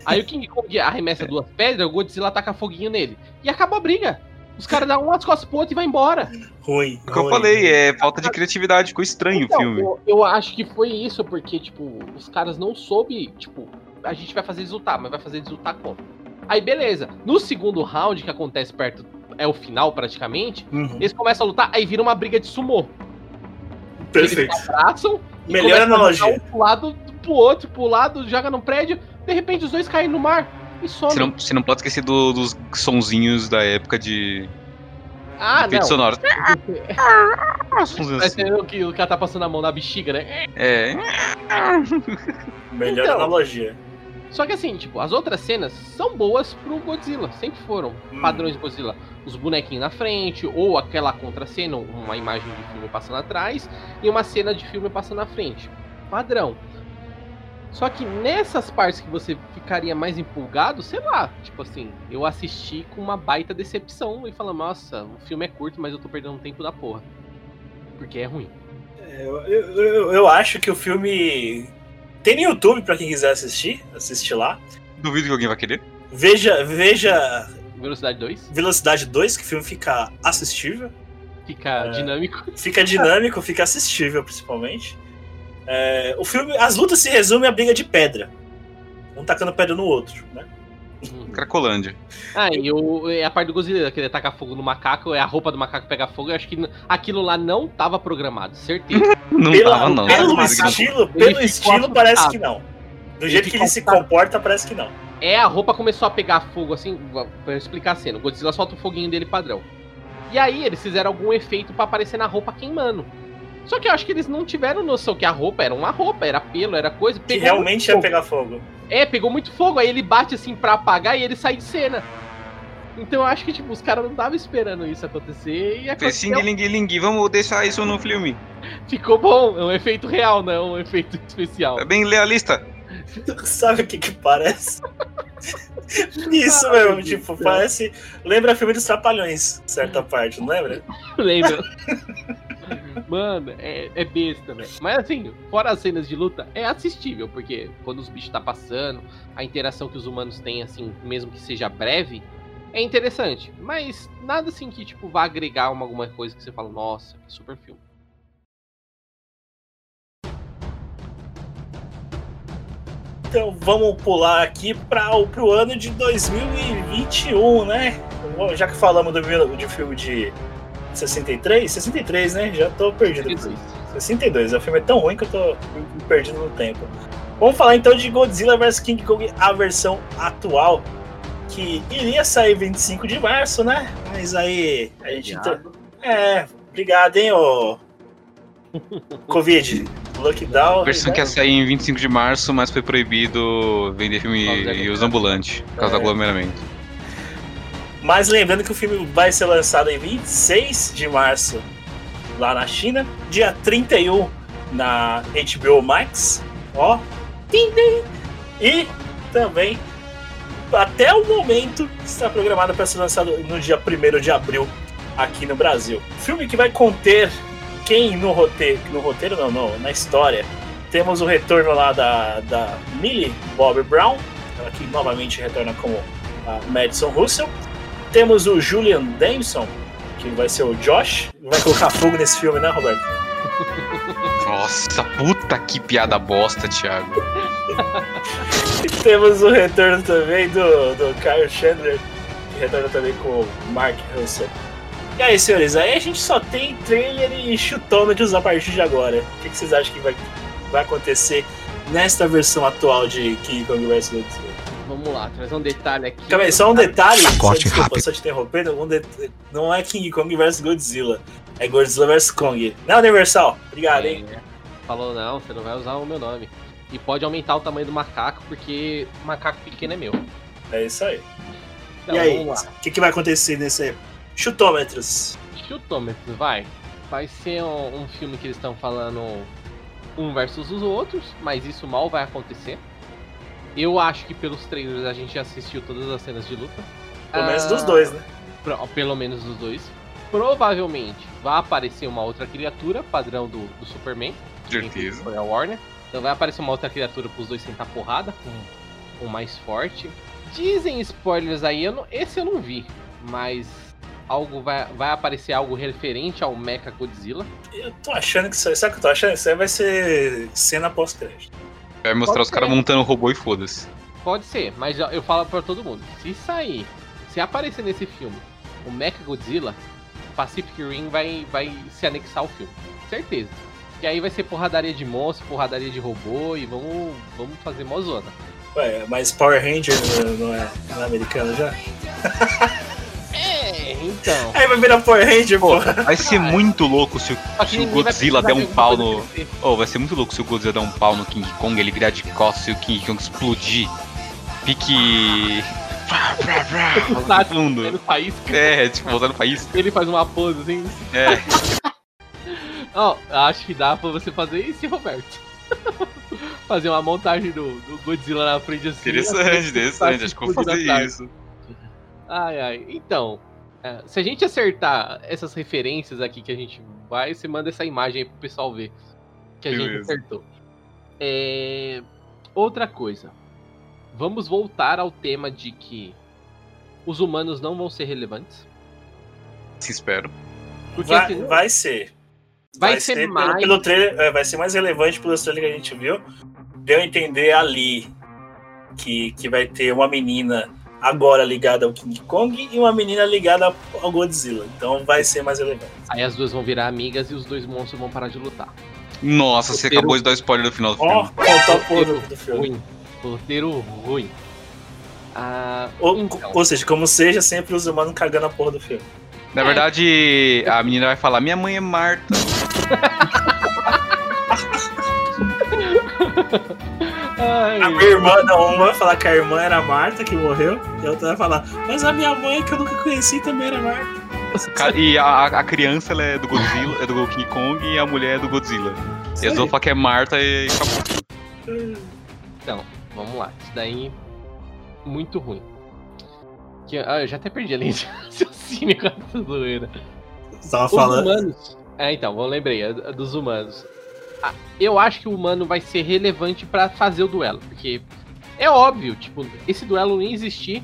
Aí o King Kong arremessa duas pedras, o Godzilla taca foguinho nele. E acaba a briga. Os caras dão um as costas pro outro e vai embora. Ruim. O que eu falei, é falta de criatividade, ficou estranho Então, o filme. Eu, eu acho que foi isso, porque, tipo, os caras não soube, tipo, a gente vai fazer eles lutar, mas vai fazer eles lutar como? Aí, beleza. No segundo round, que acontece perto, é o final praticamente, Uhum. eles começam a lutar, aí vira uma briga de sumô. Perfeito. Eles abraçam e Melhor analogia. Um pro lado, pro outro, pro lado, joga no prédio, de repente os dois caem no mar e Você somem. não, você não pode esquecer do- dos sonzinhos da época de Ah, efeitos não. Ah, sonzinhos Vai assim. ser o que o cara tá passando a mão na bexiga, né? É. Melhor Então. analogia. Só que assim, tipo, as outras cenas são boas pro Godzilla, sempre foram Hum. padrões de Godzilla. Os bonequinhos na frente, ou aquela contracena, uma imagem de filme passando atrás, e uma cena de filme passando na frente. Padrão. Só que nessas partes que você ficaria mais empolgado, sei lá, tipo assim, eu assisti com uma baita decepção e falando, nossa, o filme é curto, mas eu tô perdendo tempo da porra. Porque é ruim. Eu, eu, eu- eu acho que o filme. Tem no YouTube pra quem quiser assistir. Assistir lá. Duvido que alguém vai querer. Veja, veja Velocidade 2, Velocidade 2, que o filme fica assistível. fica É. dinâmico. Fica dinâmico, fica assistível, principalmente. É, o filme. As lutas se resumem a briga de pedra. Um tacando pedra no outro, né? Uhum. Cracolândia. Ah, e o, a parte do Godzilla, que ele tacar fogo no macaco, é a roupa do macaco pegar fogo, eu acho que aquilo lá não tava programado, certeza. Não Pela- tava, não. Pelo Mas- estilo, pelo estilo parece que não. Do Ele jeito que ele se comporta, parece que não. É, a roupa começou a pegar fogo, assim, pra eu explicar a cena. O Godzilla solta o foguinho dele padrão. E aí eles fizeram algum efeito pra aparecer na roupa queimando. Só que eu acho que eles não tiveram noção que a roupa era uma roupa, era pelo, era coisa. Que realmente ia fogo. pegar fogo. É, pegou muito fogo, aí ele bate assim pra apagar e ele sai de cena. Então eu acho que, tipo, os caras não estavam esperando isso acontecer e aconteceu. Sing Ling Ling, vamos deixar isso no filme. Ficou bom, é um efeito real, não é um efeito especial. É bem realista. Sabe o que que parece? Isso Ai, mesmo, tipo, Deus. parece. Lembra filme dos Trapalhões, certa parte, não lembra? Lembra? Mano, é, é besta, velho. Mas assim, fora as cenas de luta, é assistível, porque quando os bichos tá passando, a interação que os humanos têm, assim, mesmo que seja breve, é interessante. Mas nada assim que, tipo, vá agregar uma, alguma coisa que você fala, nossa, que super filme. Então vamos pular aqui para o ano de 2021, né? Já que falamos do, de filme de 63, 63, né? Já tô perdido. com isso. 62, o filme é tão ruim que eu tô perdido no tempo. Vamos falar então de Godzilla vs King Kong, a versão atual, que iria sair 25 de março, né? Mas aí a gente. É, Obrigado, hein, ô. Covid. Lockdown. A versão que ia né? sair em 25 de março, mas foi proibido vender filme e os ambulantes, por causa É. do aglomeramento. Mas lembrando que o filme vai ser lançado em 26 de março lá na China, dia 31 na HBO Max, ó, e também até o momento está programado para ser lançado no dia 1 de abril aqui no Brasil. Filme que vai conter quem no roteiro, no roteiro não, não, na história, temos o retorno lá da, da Millie Bobby Brown, ela que novamente retorna como a Madison Russell. Temos o Julian Dempson, que vai ser o Josh. Vai colocar fogo nesse filme, né, Roberto? Nossa, puta que piada bosta, Thiago. E temos o retorno também do, do Kyle Chandler, que retorna também com o Mark Russell. E aí, senhores, aí a gente só tem trailer e chutômetros a partir de agora. O que, que vocês acham que vai, vai acontecer nesta versão atual de King Kong vs Godzilla? Vamos lá, trazer um detalhe aqui. Calma aí, só um detalhe. Corte só, desculpa, rápido. só te interrompendo. Um det- Não é King Kong vs Godzilla. É Godzilla vs Kong. Não, Universal. Obrigado, hein? É, Falou, não, você não vai usar o meu nome. E pode aumentar o tamanho do macaco, porque macaco pequeno é meu. É isso aí. Então, e aí, vamos lá. o que, que vai acontecer nesse chutômetros? Chutômetros, vai. Vai ser um, um filme que eles estão falando um versus os outros, mas isso mal vai acontecer. Eu acho que pelos trailers a gente já assistiu todas as cenas de luta. Pelo menos Ah, dos dois, né? pelo menos dos dois. Provavelmente vai aparecer uma outra criatura, padrão do, do Superman. Certeza. Foi a Warner. Então vai aparecer uma outra criatura pros dois sentar porrada, com o mais forte. Dizem spoilers aí, eu não- esse eu não vi, mas algo vai, vai aparecer algo referente ao Mecha Godzilla. Eu tô achando que isso aí. Sabe o que eu tô achando? Isso aí vai ser cena pós-crédito. Vai mostrar Pode os caras montando robô e foda-se. Pode ser, mas eu, falo pra todo mundo, se sair, se aparecer nesse filme o Mecha Godzilla, Pacific Rim vai, vai se anexar ao filme. Certeza. Que aí vai ser porradaria de monstro, porradaria de robô e vamos, vamos fazer mó zona. Ué, mas Power Ranger não é, não é americano já? É, então. Aí vai virar Power Ranger, Pô, porra. vai ser muito louco se o, se o Godzilla der de um pau no. Oh, vai ser muito louco se o Godzilla der um pau no King Kong, ele virar de costas e o King Kong explodir. Pique. Tá, no no país, É, tipo, voltar no país. ele faz uma pose assim. É. Ó, acho que dá pra você fazer isso, Roberto. fazer uma montagem do, do Godzilla na frente assim. Interessante, interessante. Acho que eu vou fazer isso. Ai, ai. Então, é, se a gente acertar essas referências aqui que a gente vai, você manda essa imagem aí pro pessoal ver. Que a gente acertou. É, Outra coisa. Vamos voltar ao tema de que os humanos não vão ser relevantes. Se espero. Porque Vai, assim, vai ser. Vai ser pelo- mais- Pelo, trailer, é, vai ser mais relevante pelo trailer que a gente viu. Deu a entender ali que, que vai ter uma menina agora ligada ao King Kong e uma menina ligada ao Godzilla. Então vai ser mais relevante. aí as duas vão virar amigas e os dois monstros vão parar de lutar. Nossa, você acabou de dar spoiler do final do Ó, filme. contar o porra do, do filme. Ruim. Roteiro ruim. Ah, Ou, então. ou seja, como seja, sempre os humanos cagando a porra do filme. Na verdade, a menina vai falar: Minha mãe é Marta. Ai, A minha irmã, não, uma vai falar que a irmã era a Marta, que morreu, e a outra vai falar, mas a minha mãe, que eu nunca conheci, também era Marta. E a, a criança ela é do Godzilla, é do King Kong e a mulher é do Godzilla. E eles vão falar que é Marta e acabou. Então, vamos lá. Isso daí, muito ruim. Que, ah, eu já até perdi a linha de raciocínio com essa zoeira. Você tava Os falando. humanos. É, então, eu lembrei, a- a dos humanos. Eu acho que o humano vai ser relevante pra fazer o duelo, porque é óbvio, tipo, esse duelo não ia existir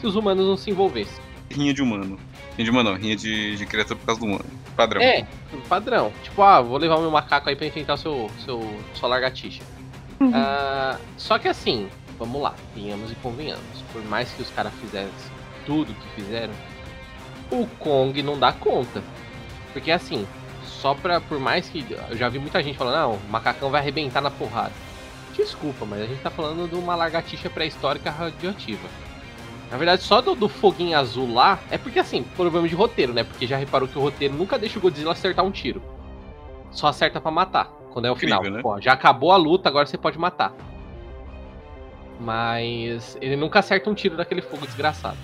se os humanos não se envolvessem. Rinha de humano. Rinha de humano, não. Rinha de, de criatura por causa do humano. Padrão. É, padrão. Tipo, ah, vou levar o meu macaco aí pra enfrentar o seu, seu, sua lagartixa. Ah, só que assim, vamos lá, venhamos e convenhamos. Por mais que os caras fizessem tudo que fizeram, o Kong não dá conta. Porque assim, só pra. Por mais que. Eu já vi muita gente falando, não, o macacão vai arrebentar na porrada. Desculpa, mas a gente tá falando de uma lagartixa pré-histórica radioativa. Na verdade, só do, do foguinho azul lá é porque assim, problema de roteiro, né? Porque já reparou que o roteiro nunca deixa o Godzilla acertar um tiro. Só acerta pra matar, quando é o Incrível, final. né? Pô, já acabou a luta, agora você pode matar. Mas ele nunca acerta um tiro daquele fogo desgraçado.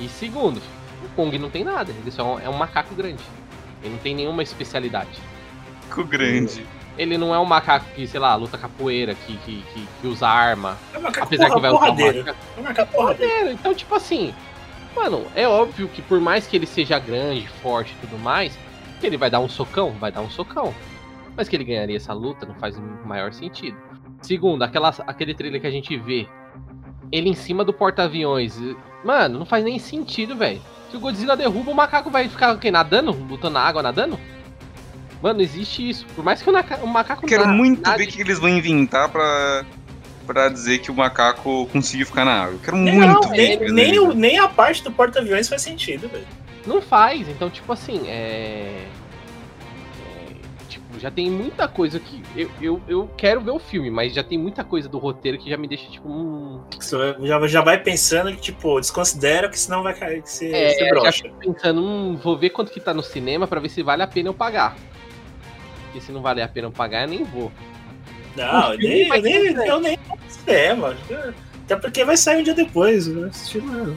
E segundo, o Kong não tem nada, ele só é um macaco grande. Ele não tem nenhuma especialidade. Ficou grande. Ele não é um macaco que, sei lá, luta capoeira, que, que, que, que usa arma. É um macaco Apesar que porra, vai usar. É um macaco porradeiro. Então, tipo assim, mano, é óbvio que por mais que ele seja grande, forte e tudo mais, que ele vai dar um socão, vai dar um socão. Mas que ele ganharia essa luta não faz o maior sentido. Segundo, aquela, aquele trailer que a gente vê, ele em cima do porta-aviões. Mano, não faz nem sentido, velho. Se o Godzilla derruba, o macaco vai ficar o quê? Nadando? Lutando na água, nadando? Mano, existe isso. Por mais que o, naca- o macaco Quero na- muito nade- ver o que eles vão inventar pra, pra dizer que o macaco conseguiu ficar na água. Eu quero Nem, muito não, ver nem, nem, nem a parte do porta-aviões faz sentido, velho. Não faz, então, tipo assim, é, Tipo, já tem muita coisa que. Eu, eu, eu quero ver o filme, mas já tem muita coisa do roteiro que já me deixa, tipo, hum. Você já, já vai pensando que, tipo, desconsidera que senão vai cair, que você, É, você já brocha. fico pensando, hum, vou ver quanto que tá no cinema pra ver se vale a pena eu pagar. Porque se não vale a pena eu pagar, eu nem vou. Não, eu nem, eu nem, eu nem cinema. Até porque vai sair um dia depois. Eu não assisti nada.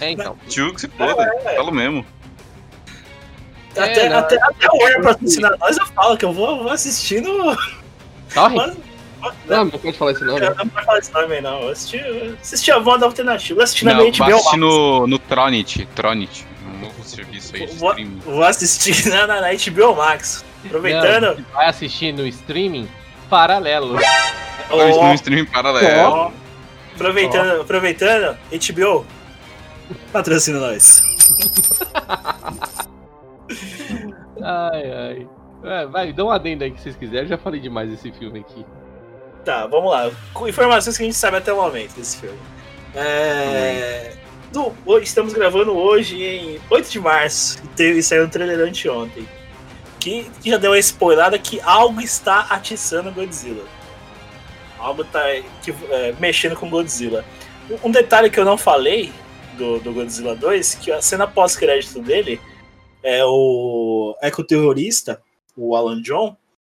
É, então. Tio que se foda, falo mesmo. É, até, não, até, até o Warner patrocinar nós, eu falo que eu vou, vou assistindo. Corre? Mas, Não, não pode falar esse nome. eu não vou falar esse nome aí, não. Eu assisti, eu assisti a voz alternativa. Eu assisti na Não, minha vai HBO assistir Max. no, no Tronit. Tronit. Um novo serviço aí de Vou, streaming. vou assistir na, na, na HBO Max. Aproveitando. Não, vai assistir no streaming paralelo. Ó, no streaming paralelo. ó, aproveitando, aproveitando, HBO. Patrocina nós. Ai, ai. É, vai, dá um adendo aí que vocês quiserem. Eu já falei demais desse filme aqui. Tá, vamos lá. Informações que a gente sabe até o momento desse filme. É... do- hoje, estamos gravando hoje em 8 de março. E teve, saiu um trailer anteontem. Que, que já deu uma spoilada que algo está atiçando Godzilla. Algo tá que, é, mexendo com Godzilla. Um- Um detalhe que eu não falei do, do Godzilla 2, que a cena pós-crédito dele é o ecoterrorista, o Alan John,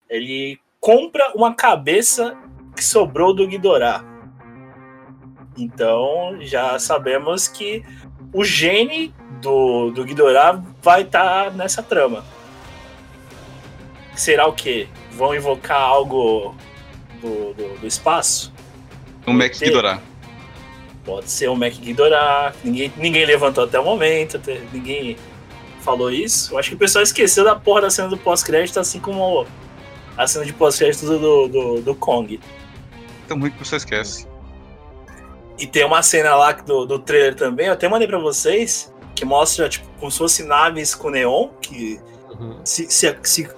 ele compra uma cabeça que sobrou do Ghidorah. Então já sabemos que o gene do, do Ghidorah vai estar nessa trama. Será o quê? Vão invocar algo do, do, do espaço? Um Mac. Ghidorah. Pode ser um Mac Ghidorah. Ninguém, ninguém levantou até o momento, ninguém falou isso. Eu acho que o pessoal esqueceu da porra da cena do pós-crédito, assim como a cena de pós-crédito do, do, do, do Kong. Tão ruim que você esquece. E tem uma cena lá do, do trailer também, eu até mandei pra vocês, que mostra, tipo, como se fosse naves com neon, que Uhum. se, se, se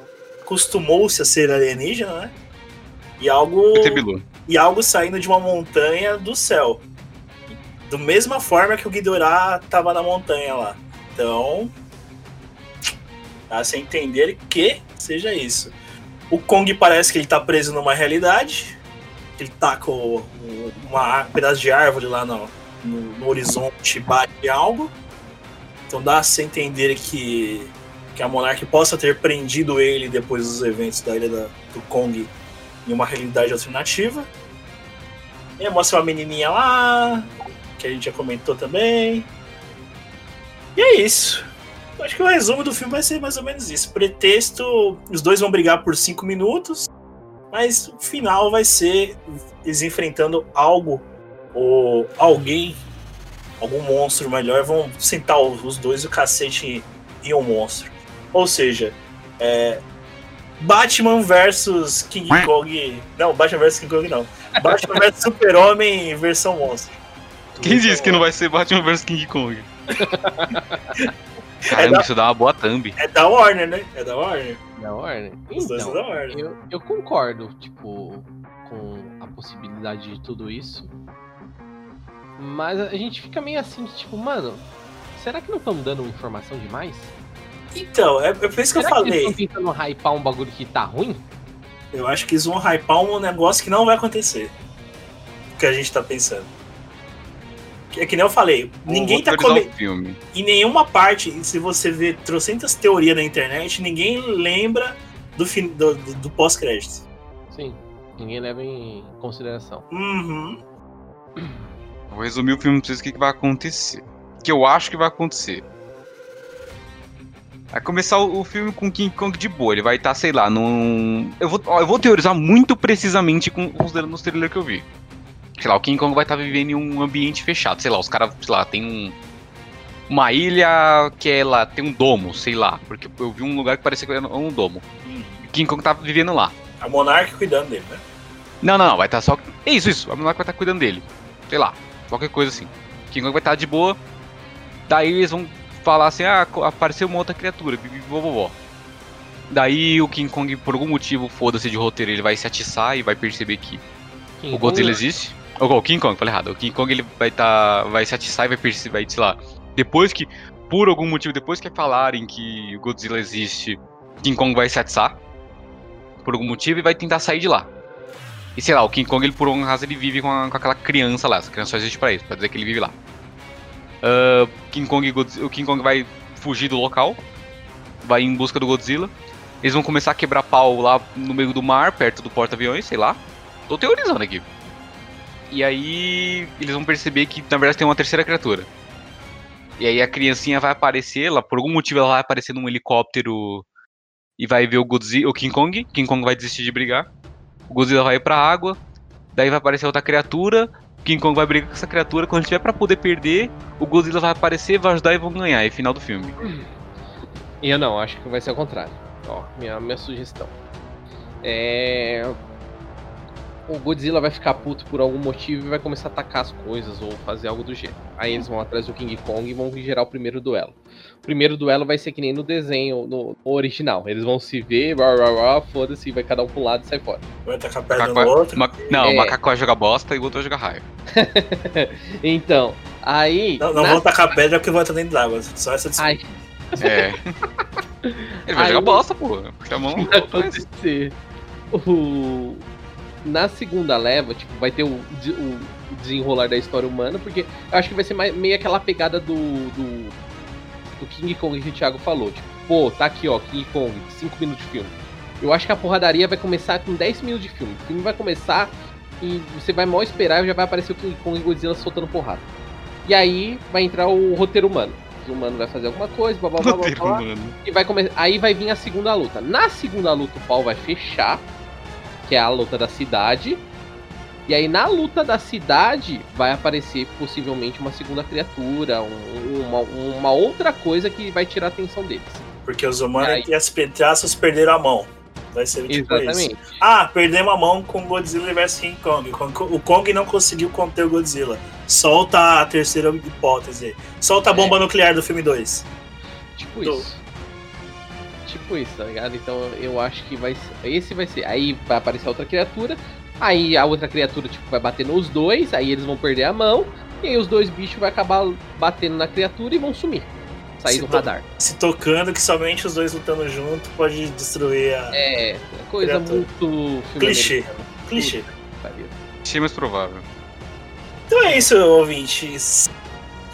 acostumou-se a ser alienígena, né? E algo, e algo saindo de uma montanha do céu. Da mesma forma que o Ghidorah tava na montanha lá. Então, dá sem entender que seja isso. O Kong parece que ele tá preso numa realidade. Ele tá com uma, um pedaço de árvore lá no, no, no horizonte, bate algo. Então dá a se entender que, que a Monarch possa ter prendido ele depois dos eventos da ilha da- do Kong em uma realidade alternativa. E mostra uma menininha lá, que a gente já comentou também. E é isso. Eu acho que o resumo do filme vai ser mais ou menos isso. Pretexto, os dois vão brigar por cinco minutos, mas o final vai ser eles enfrentando algo ou alguém, algum monstro melhor, vão sentar os dois o cacete em um monstro. Ou seja, é, Batman versus King Kong. Não, Batman versus King Kong não. Batman versus Super-Homem versão monstro. Quem disse que não vai ser Batman vs King Kong? Caramba, É da- isso dá uma boa thumb. É da Warner, né? É da Warner. Da Warner? Os dois são Então, da Warner. eu, eu concordo, tipo, com a possibilidade de tudo isso. Mas a gente fica meio assim, tipo, mano, será que não estão dando informação demais? Então, é, é por isso que eu será que eles falei. estão tentando hypar um bagulho que tá ruim? Eu acho que eles vão hypar um negócio que não vai acontecer. O que a gente tá pensando. É que nem eu falei, Vou- ninguém tá teorizar come... o filme. Em nenhuma parte, se você vê trocentas teorias na internet, ninguém lembra do, fin... do, do- do pós-crédito. Sim. Ninguém leva em consideração. Uhum. Vou resumir o filme pra vocês o que, que vai acontecer. O que eu acho que vai acontecer. Vai começar o, o filme com King Kong de boa. Ele vai estar, sei lá, num. Eu vou, ó, eu vou teorizar muito precisamente com, considerando os trailers que eu vi. Sei lá, o King Kong vai estar vivendo em um ambiente fechado. Sei lá, os caras, sei lá, tem um. Uma ilha que é lá, tem um domo, sei lá. Porque eu vi um lugar que parecia que era um domo. O King Kong tava vivendo lá. A Monark cuidando dele, né? Não, não, não, vai estar só. É isso, isso. A Monarca vai estar cuidando dele. Sei lá, qualquer coisa assim. King Kong vai estar de boa. Daí eles vão falar assim: ah, apareceu uma outra criatura, vovó. Daí o King Kong, por algum motivo, foda-se de roteiro, ele vai se atiçar e vai perceber que King o Godzilla Kong- existe. O King Kong, falei errado. O King Kong ele vai tá, vai se atiçar e vai vai, sei lá. Depois que, por algum motivo, depois que falarem que o Godzilla existe, King Kong vai se atiçar. Por algum motivo e vai tentar sair de lá. E sei lá, o King Kong, ele, por um razão, ele vive com, a- com aquela criança lá. Essa criança só existe pra isso, pra dizer que ele vive lá. Ah, King Kong, o King Kong vai fugir do local. Vai em busca do Godzilla. Eles vão começar a quebrar pau lá no meio do mar, perto do porta-aviões, sei lá. Tô teorizando aqui. E aí eles vão perceber que na verdade tem uma terceira criatura. E aí a criancinha vai aparecer, ela, por algum motivo ela vai aparecer num helicóptero e vai ver o Godzilla, o King Kong. King Kong vai desistir de brigar. O Godzilla vai ir pra água. Daí vai aparecer outra criatura. O King Kong vai brigar com essa criatura. Quando tiver pra poder perder, o Godzilla vai aparecer, vai ajudar e vão ganhar. É final do filme. E eu não, acho que vai ser ao contrário. Ó, minha, minha sugestão. É. O Godzilla vai ficar puto por algum motivo e vai começar a atacar as coisas ou fazer algo do gênero. Aí eles vão atrás do King Kong e vão gerar o primeiro duelo. O primeiro duelo vai ser que nem no desenho, no, original. Eles vão se ver, foda-se, vai cada um um lado e sai fora. Vai tacar pedra Macaco no outro. ma- não, É. o macaco vai jogar bosta e o outro vai jogar raio. Então, aí. Não, não na- vão tacar pedra porque vai estar dentro d'água. Só essa desculpa. Ai, É. Ele vai Aí- jogar bosta, pô. Puxa a mão. vai acontecer. O... Na segunda leva, tipo, vai ter o, o desenrolar da história humana, porque eu acho que vai ser mais- meio aquela pegada do, do, do King Kong que o Thiago falou. Tipo, pô, tá aqui, ó, King Kong, 5 minutos de filme. Eu acho que a porradaria vai começar com 10 minutos de filme. O filme vai começar e você vai mal esperar e já vai aparecer o King Kong e Godzilla soltando porrada. E aí vai entrar o roteiro humano. O humano vai fazer alguma coisa, blá blá blá blá. Blá. mano. E vai começar. Aí vai vir a segunda luta. Na segunda luta, o pau vai fechar. Que é a luta da cidade. E aí, na luta da cidade, vai aparecer possivelmente uma segunda criatura, um- uma, uma outra coisa que vai tirar a atenção deles. Porque os humanos Aí. e as petraças perderam a mão. Vai ser tipo Exatamente. isso. Ah, perdemos a mão com Godzilla vs King Kong. O Kong não conseguiu conter o Godzilla. Solta a terceira hipótese. Solta a bomba nuclear do filme 2. Tipo Tô. isso. Tipo isso, tá ligado? Então eu acho que vai ser. Esse vai ser. Aí vai aparecer outra criatura. Aí a outra criatura, tipo, vai bater nos dois. Aí eles vão perder a mão. E aí os dois bichos vão acabar batendo na criatura e vão sumir. Sair Se do radar. Se tocando que somente os dois lutando junto pode destruir a. É, coisa Criatura. muito. Clichê. americano. Clichê. Achei mais provável. Então é isso, ouvintes.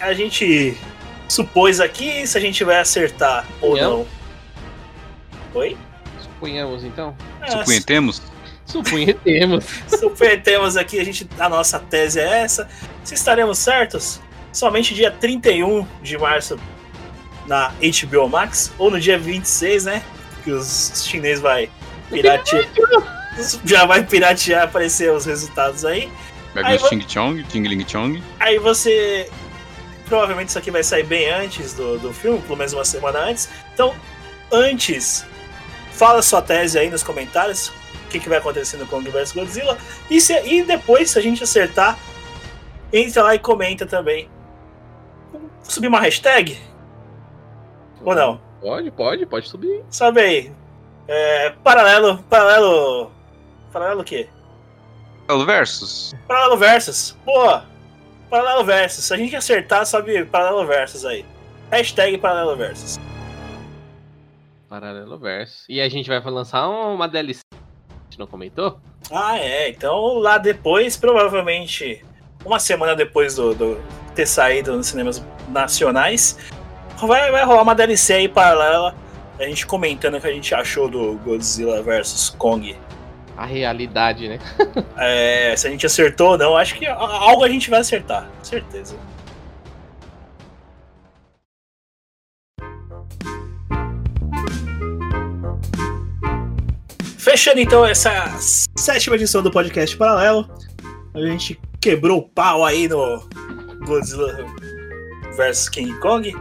A gente supôs aqui se a gente vai acertar ou Não. não. Oi? Suponhamos então? É, Supunhetemos? Supunhetemos. Suponhamos aqui, a, gente, a nossa tese é essa. Se estaremos certos, somente dia 31 de março na HBO Max, ou no dia 26, né? Que os chineses vai piratear. Já vai piratear aparecer os resultados aí. Vai Aí vir o Ching Chong, Ching Ling Chong. Aí você. Provavelmente isso aqui vai sair bem antes do, do filme, pelo menos uma semana antes. Então, antes, fala sua tese aí nos comentários. O que, que vai acontecer no Kong vs Godzilla. E, se, e depois, se a gente acertar, entra lá e comenta também. Subir uma hashtag? Ou não? Pode, pode, pode subir. Sobe aí. É, paralelo. Paralelo. Paralelo o quê? Paralelo Versus. Paralelo Versus. Boa! Paralelo Versus. Se a gente acertar, sobe Paralelo Versus aí. Hashtag Paralelo Versus. Paralelo verso. E a gente vai lançar uma DLC. A gente não comentou? Ah, é. Então lá depois, provavelmente, uma semana depois do, do ter saído nos cinemas nacionais. Vai, vai rolar uma DLC aí paralela, a gente comentando o que a gente achou do Godzilla vs Kong. A realidade, né? É, se a gente acertou ou não, acho que algo a gente vai acertar, certeza. Fechando então essa sétima edição do podcast Paralelo, a gente quebrou o pau aí no Godzilla vs King Kong.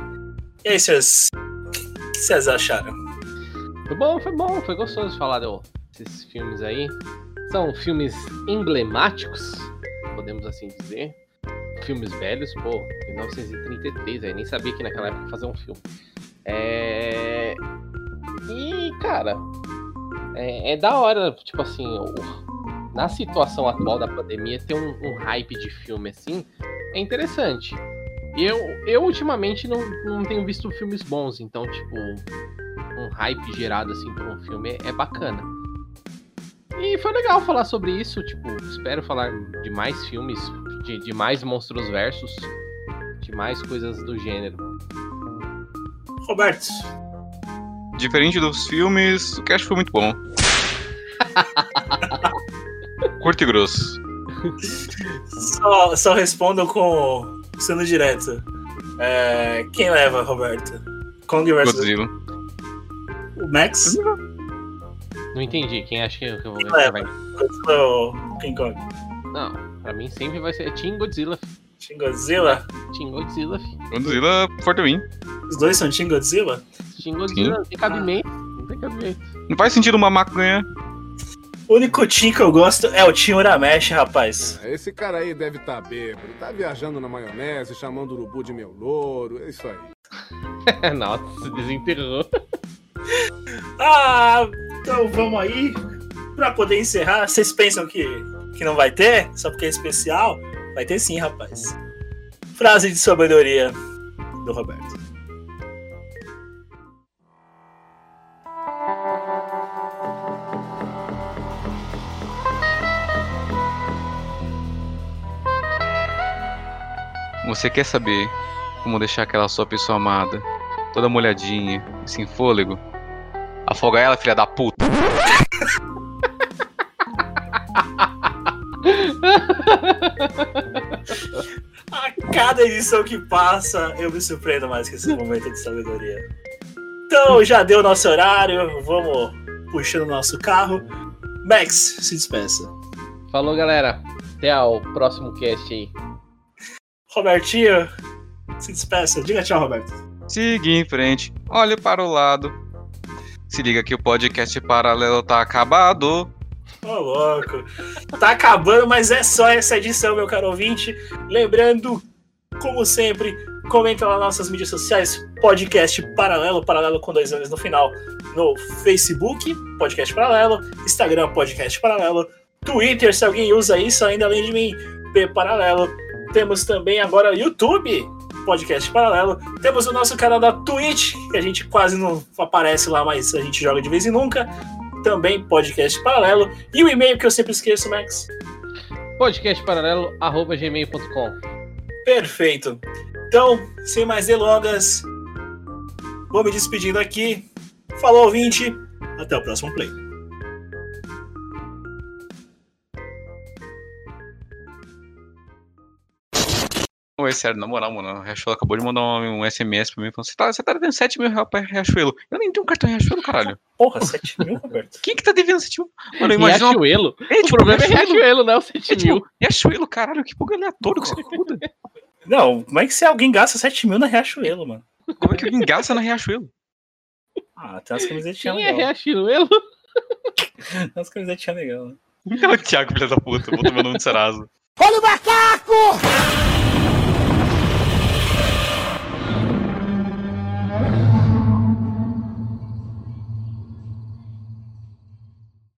E aí, vocês. O que vocês acharam? Foi bom, foi bom, foi gostoso falar desses filmes aí. São filmes emblemáticos, podemos assim dizer. Filmes velhos, pô, 1933, aí nem sabia que naquela época fazer um filme. É. E, cara, é, é da hora, tipo assim, o- na situação atual da pandemia, ter um, um hype de filme assim é interessante. Eu, eu ultimamente não, não tenho visto filmes bons, então, tipo, um hype gerado assim por um filme é, é bacana. E foi legal falar sobre isso, tipo, espero falar de mais filmes, de, de mais monstros versus, de mais coisas do gênero. Roberto, Diferente dos filmes, o cast foi muito bom. Curto e grosso. só, só respondam com. sendo direto. É, quem leva, Roberto? Kong vs Godzilla. o Max? Não entendi, quem acha que, que eu vou Quem leva? vai... Godzilla ou King Kong? Não, pra mim sempre vai ser Team Godzilla, Shin Godzilla? Team Godzilla. Godzilla for the win. Os dois são Team Godzilla? Team Godzilla, não tem cabimento, não tem cabimento. Não faz sentido uma maco ganhar. O único Team que eu gosto é o Team Uramesh, rapaz. Esse cara aí deve estar bêbado, tá viajando na maionese, chamando o urubu de meu louro, é isso aí. Nossa, desenterrou. Ah, então vamos aí. Pra poder encerrar, vocês pensam que, que não vai ter? Só porque é especial? Vai ter sim, rapaz. Frase de sabedoria do Roberto. Você quer saber como deixar aquela sua pessoa amada toda molhadinha e sem fôlego? Afoga ela, filha da puta. A cada edição que passa, eu me surpreendo mais com esse momento de sabedoria. Então, já deu nosso horário, vamos puxando o nosso carro. Max, se despeça. Falou, galera. Até o próximo cast aí. Robertinho, se despeça. Diga tchau, Roberto. Siga em frente, olhe para o lado. Se liga que o podcast paralelo tá acabado. Ô, louco. Tá acabando, mas é só essa edição, meu caro ouvinte. Lembrando, como sempre, comenta lá nas nossas mídias sociais, podcast paralelo, paralelo com dois anos no final, no Facebook, podcast paralelo, Instagram, podcast paralelo, Twitter, se alguém usa isso ainda além de mim, P paralelo. Temos também agora YouTube, podcast paralelo. Temos o nosso canal da Twitch, que a gente quase não aparece lá, mas a gente joga de vez em nunca. Também podcast paralelo. E o e-mail que eu sempre esqueço, Max. podcastparalelo.gmail.com Perfeito. Então, sem mais delongas, vou me despedindo aqui. Falou, ouvinte. Até o próximo play. Ô, é sério, na moral, mano, a Riachuelo acabou de mandar um, um SMS pra mim falando: você tá, você tá devendo 7 mil reais pra Riachuelo. Eu nem tenho um cartão Riachuelo, caralho. Porra, 7 mil, Roberto? Quem que tá devendo 7 mil? Mano, imagina. Riachuelo? É, O problema é Riachuelo, não é o 7 É, tipo, mil. Riachuelo, caralho, que pouco aleatório que você cuida. Não, como é que se alguém gasta 7 mil na Riachuelo, mano? Como é que alguém gasta na Riachuelo? Ah, tem umas camisetas Quem é legal. Riachuelo? Tem umas camisetas legal. É o Thiago, filha da puta, vou tomando um de Serasa. Olha o macaco!